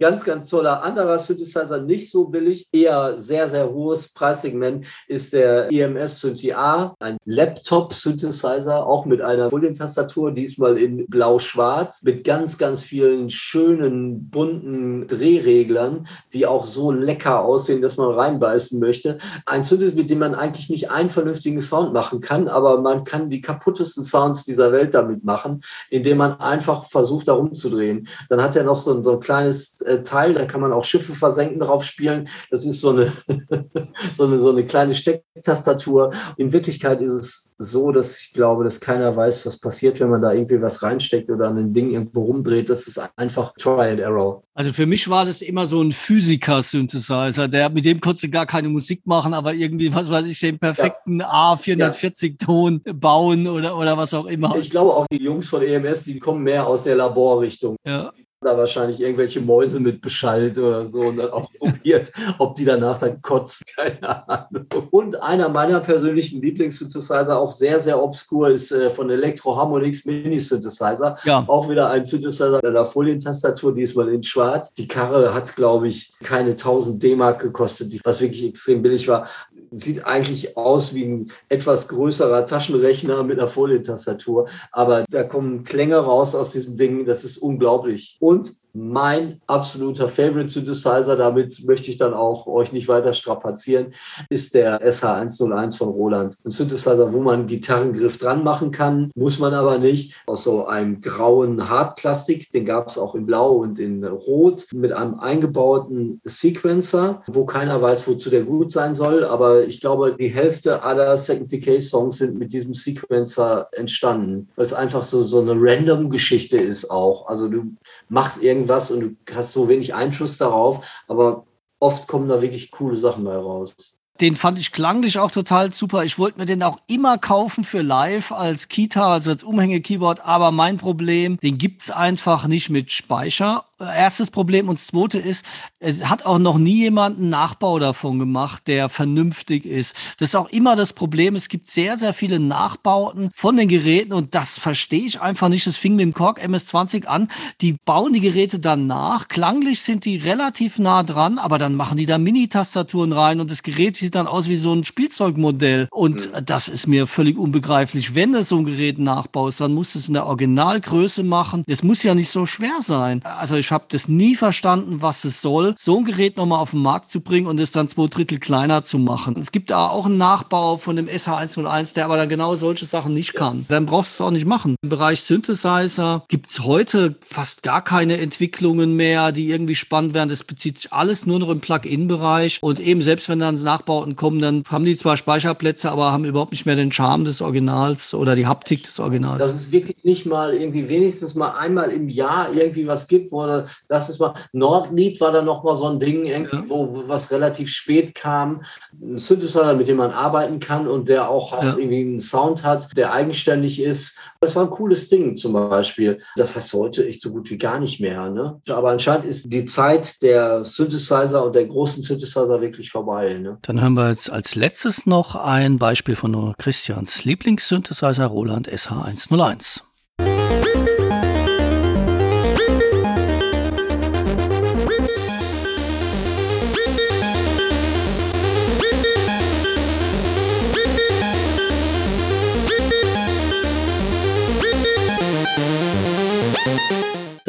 Ganz, ganz toller anderer Synthesizer, nicht so billig, eher sehr, sehr hohes Preissegment, ist der EMS Synthi A, ein Laptop-Synthesizer, auch mit einer Folientastatur, diesmal in blau-schwarz, mit ganz, ganz vielen schönen, bunten Drehreglern, die auch so lecker aussehen, dass man reinbeißen möchte. Ein Synthesizer, mit dem man eigentlich nicht einen vernünftigen Sound machen kann, aber man kann die kaputtesten Sounds dieser Welt damit machen, indem man einfach versucht, da rumzudrehen. Dann hat er noch so ein, so ein kleines äh, Teil, da kann man auch Schiffe versenken drauf spielen. Das ist so eine, so eine, so eine kleine Stecktastatur. In Wirklichkeit ist es so, dass ich glaube, dass keiner weiß, was passiert, wenn man da irgendwie was reinsteckt oder ein Ding irgendwo rumdreht. Das ist einfach Try and Error. Also für mich war das immer so ein Physiker-Synthesizer, der mit dem konnte gar keine Musik machen, aber irgendwie, was weiß ich, den perfekten ja. A440-Ton ja. bauen oder, oder was auch immer. Ich glaube auch die Jungs von EMS, die kommen mehr aus der Laborrichtung. Ja da wahrscheinlich irgendwelche Mäuse mit beschallt oder so und dann auch probiert, ob die danach dann kotzen, keine Ahnung. Und einer meiner persönlichen Lieblings-Synthesizer, auch sehr, sehr obskur, ist äh, von Electro Harmonix Mini-Synthesizer. Ja. Auch wieder ein Synthesizer mit einer Folientastatur, diesmal in schwarz. Die Karre hat, glaube ich, keine 1000 D-Mark gekostet, was wirklich extrem billig war sieht eigentlich aus wie ein etwas größerer Taschenrechner mit einer Folientastatur. Aber da kommen Klänge raus aus diesem Ding, das ist unglaublich. Und mein absoluter Favorite Synthesizer, damit möchte ich dann auch euch nicht weiter strapazieren, ist der SH101 von Roland. Ein Synthesizer, wo man einen Gitarrengriff dran machen kann, muss man aber nicht. Aus so einem grauen Hartplastik, den gab es auch in Blau und in Rot, mit einem eingebauten Sequencer, wo keiner weiß, wozu der gut sein soll. Aber ich glaube, die Hälfte aller Second Decay Songs sind mit diesem Sequencer entstanden, weil es einfach so, so eine random Geschichte ist auch. Also du machst irgendwie irgendwas und du hast so wenig Einfluss darauf, aber oft kommen da wirklich coole Sachen bei raus. Den fand ich klanglich auch total super. Ich wollte mir den auch immer kaufen für live als Kita, also als Umhänge-Keyboard. Aber mein Problem, den gibt es einfach nicht mit Speicher erstes Problem. Und das zweite ist, es hat auch noch nie jemand einen Nachbau davon gemacht, der vernünftig ist. Das ist auch immer das Problem. Es gibt sehr, sehr viele Nachbauten von den Geräten und das verstehe ich einfach nicht. Das fing mit dem Korg MS-20 an. Die bauen die Geräte dann nach. Klanglich sind die relativ nah dran, aber dann machen die da Mini-Tastaturen rein und das Gerät sieht dann aus wie so ein Spielzeugmodell. Und mhm. das ist mir völlig unbegreiflich. Wenn du so ein Gerät nachbaust, dann musst du es in der Originalgröße machen. Das muss ja nicht so schwer sein. Also ich Ich habe das nie verstanden, was es soll, so ein Gerät nochmal auf den Markt zu bringen und es dann zwei Drittel kleiner zu machen. Es gibt da auch einen Nachbau von dem SH101, der aber dann genau solche Sachen nicht kann. Dann brauchst du es auch nicht machen. Im Bereich Synthesizer gibt es heute fast gar keine Entwicklungen mehr, die irgendwie spannend wären. Das bezieht sich alles nur noch im Plug-in-Bereich. Und eben selbst wenn dann Nachbauten kommen, dann haben die zwar Speicherplätze, aber haben überhaupt nicht mehr den Charme des Originals oder die Haptik des Originals. Dass es wirklich nicht mal irgendwie wenigstens mal einmal im Jahr irgendwie was gibt, wo das ist mal Nordlied war da noch mal so ein Ding, irgendwie, wo was relativ spät kam. Ein Synthesizer, mit dem man arbeiten kann und der auch, auch ja. irgendwie einen Sound hat, der eigenständig ist. Das war ein cooles Ding zum Beispiel. Das hast du heute echt so gut wie gar nicht mehr. Ne? Aber anscheinend ist die Zeit der Synthesizer und der großen Synthesizer wirklich vorbei. Ne? Dann haben wir jetzt als letztes noch ein Beispiel von Christians Lieblingssynthesizer Roland SH101.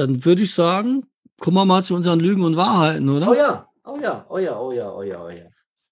Dann würde ich sagen, kommen wir mal zu unseren Lügen und Wahrheiten, oder? Oh ja, oh ja, oh ja, oh ja, oh ja, oh ja.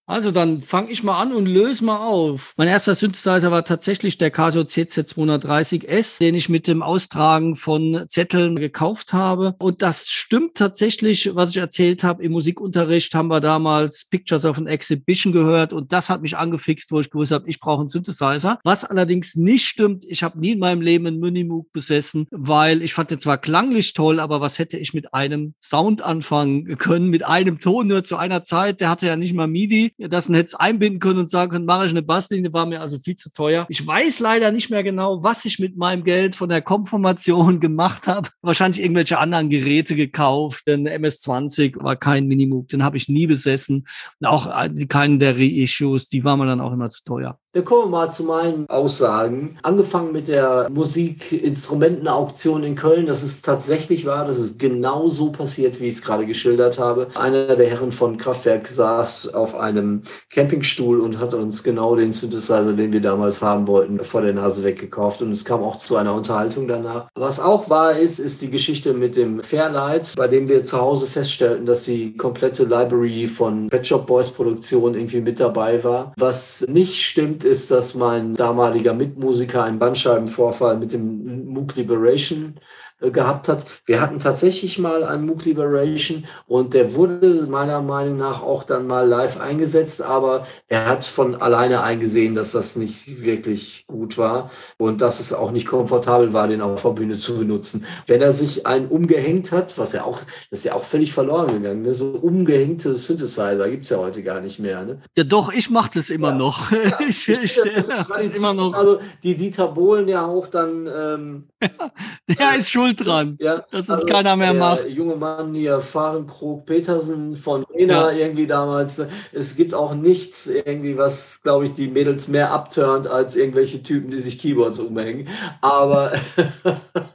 Also dann fange ich mal an und löse mal auf. Mein erster Synthesizer war tatsächlich der Casio CZ230S, den ich mit dem Austragen von Zetteln gekauft habe. Und das stimmt tatsächlich, was ich erzählt habe. Im Musikunterricht haben wir damals Pictures of an Exhibition gehört und das hat mich angefixt, wo ich gewusst habe, ich brauche einen Synthesizer. Was allerdings nicht stimmt, ich habe nie in meinem Leben einen Minimoog besessen, weil ich fand den zwar klanglich toll, aber was hätte ich mit einem Sound anfangen können, mit einem Ton nur zu einer Zeit? Der hatte ja nicht mal MIDI das es einbinden können und sagen können, mache ich eine Basslinie, war mir also viel zu teuer. Ich weiß leider nicht mehr genau, was ich mit meinem Geld von der Konformation gemacht habe. Wahrscheinlich irgendwelche anderen Geräte gekauft. Denn MS-20 war kein Minimoog, den habe ich nie besessen. Auch äh, keinen der Reissues, die waren mir dann auch immer zu teuer. Dann kommen wir mal zu meinen Aussagen. Angefangen mit der Musikinstrumentenauktion in Köln, dass es tatsächlich war, dass es genau so passiert, wie ich es gerade geschildert habe. Einer der Herren von Kraftwerk saß auf einem Campingstuhl und hat uns genau den Synthesizer, den wir damals haben wollten, vor der Nase weggekauft. Und es kam auch zu einer Unterhaltung danach. Was auch wahr ist, ist die Geschichte mit dem Fairlight, bei dem wir zu Hause feststellten, dass die komplette Library von Pet Shop Boys Produktion irgendwie mit dabei war. Was nicht stimmt, Punkt ist, dass mein damaliger Mitmusiker einen Bandscheibenvorfall mit dem Moog Liberation gehabt hat. Wir hatten tatsächlich mal einen MOOC Liberation und der wurde meiner Meinung nach auch dann mal live eingesetzt, aber er hat von alleine eingesehen, dass das nicht wirklich gut war und dass es auch nicht komfortabel war, den auf der Bühne zu benutzen. Wenn er sich einen umgehängt hat, was ja auch, das ist ja auch völlig verloren gegangen, ne? so umgehängte Synthesizer gibt es ja heute gar nicht mehr. Ne? Ja doch, ich mache das immer ja. noch. ich, ich, das, das, das immer noch. Also die Dieter Bohlen ja auch dann. Ähm, der ist schuld dran, ja, dass es also keiner mehr der macht. junge Mann hier, Fahrenkrog Petersen von Rena ja. irgendwie damals. Es gibt auch nichts irgendwie, was, glaube ich, die Mädels mehr abturnt als irgendwelche Typen, die sich Keyboards umhängen. Aber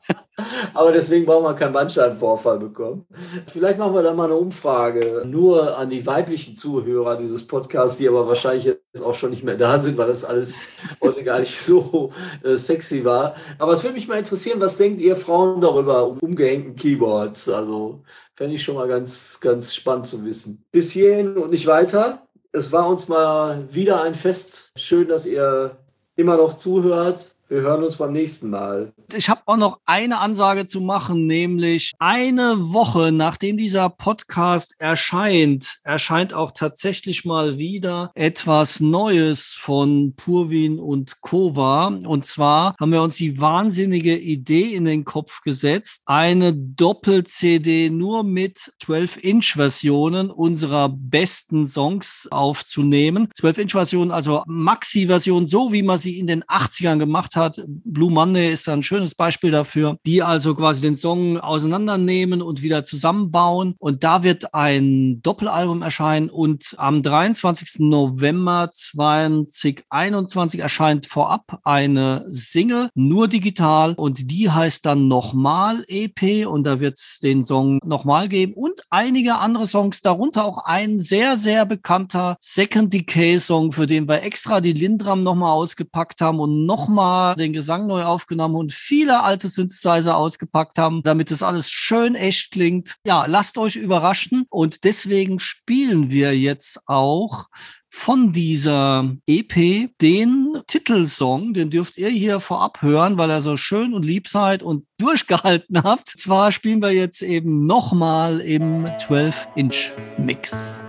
Aber deswegen brauchen wir keinen Bandscheibenvorfall bekommen. Vielleicht machen wir da mal eine Umfrage nur an die weiblichen Zuhörer dieses Podcasts, die aber wahrscheinlich jetzt auch schon nicht mehr da sind, weil das alles heute gar nicht so äh, sexy war. Aber es würde mich mal interessieren, was denkt ihr Frauen darüber, um umgehängten Keyboards? Also fände ich schon mal ganz, ganz spannend zu wissen. Bis hierhin und nicht weiter. Es war uns mal wieder ein Fest. Schön, dass ihr immer noch zuhört. Wir hören uns beim nächsten Mal. Ich habe auch noch eine Ansage zu machen, nämlich eine Woche nachdem dieser Podcast erscheint, erscheint auch tatsächlich mal wieder etwas Neues von Purwin und Kova. Und zwar haben wir uns die wahnsinnige Idee in den Kopf gesetzt, eine Doppel-CD nur mit 12-Inch-Versionen unserer besten Songs aufzunehmen. 12-Inch-Versionen, also Maxi-Version, so wie man sie in den 80ern gemacht hat hat. Blue Monday ist ein schönes Beispiel dafür, die also quasi den Song auseinandernehmen und wieder zusammenbauen. Und da wird ein Doppelalbum erscheinen und am 23. November 2021 erscheint vorab eine Single, nur digital und die heißt dann nochmal EP und da wird es den Song nochmal geben und einige andere Songs, darunter auch ein sehr, sehr bekannter Second Decay Song, für den wir extra die Lindram nochmal ausgepackt haben und nochmal den Gesang neu aufgenommen und viele alte Synthesizer ausgepackt haben, damit es alles schön echt klingt. Ja, lasst euch überraschen und deswegen spielen wir jetzt auch von dieser EP den Titelsong, den dürft ihr hier vorab hören, weil er so schön und lieb seid und durchgehalten habt. Zwar spielen wir jetzt eben nochmal im 12-Inch-Mix.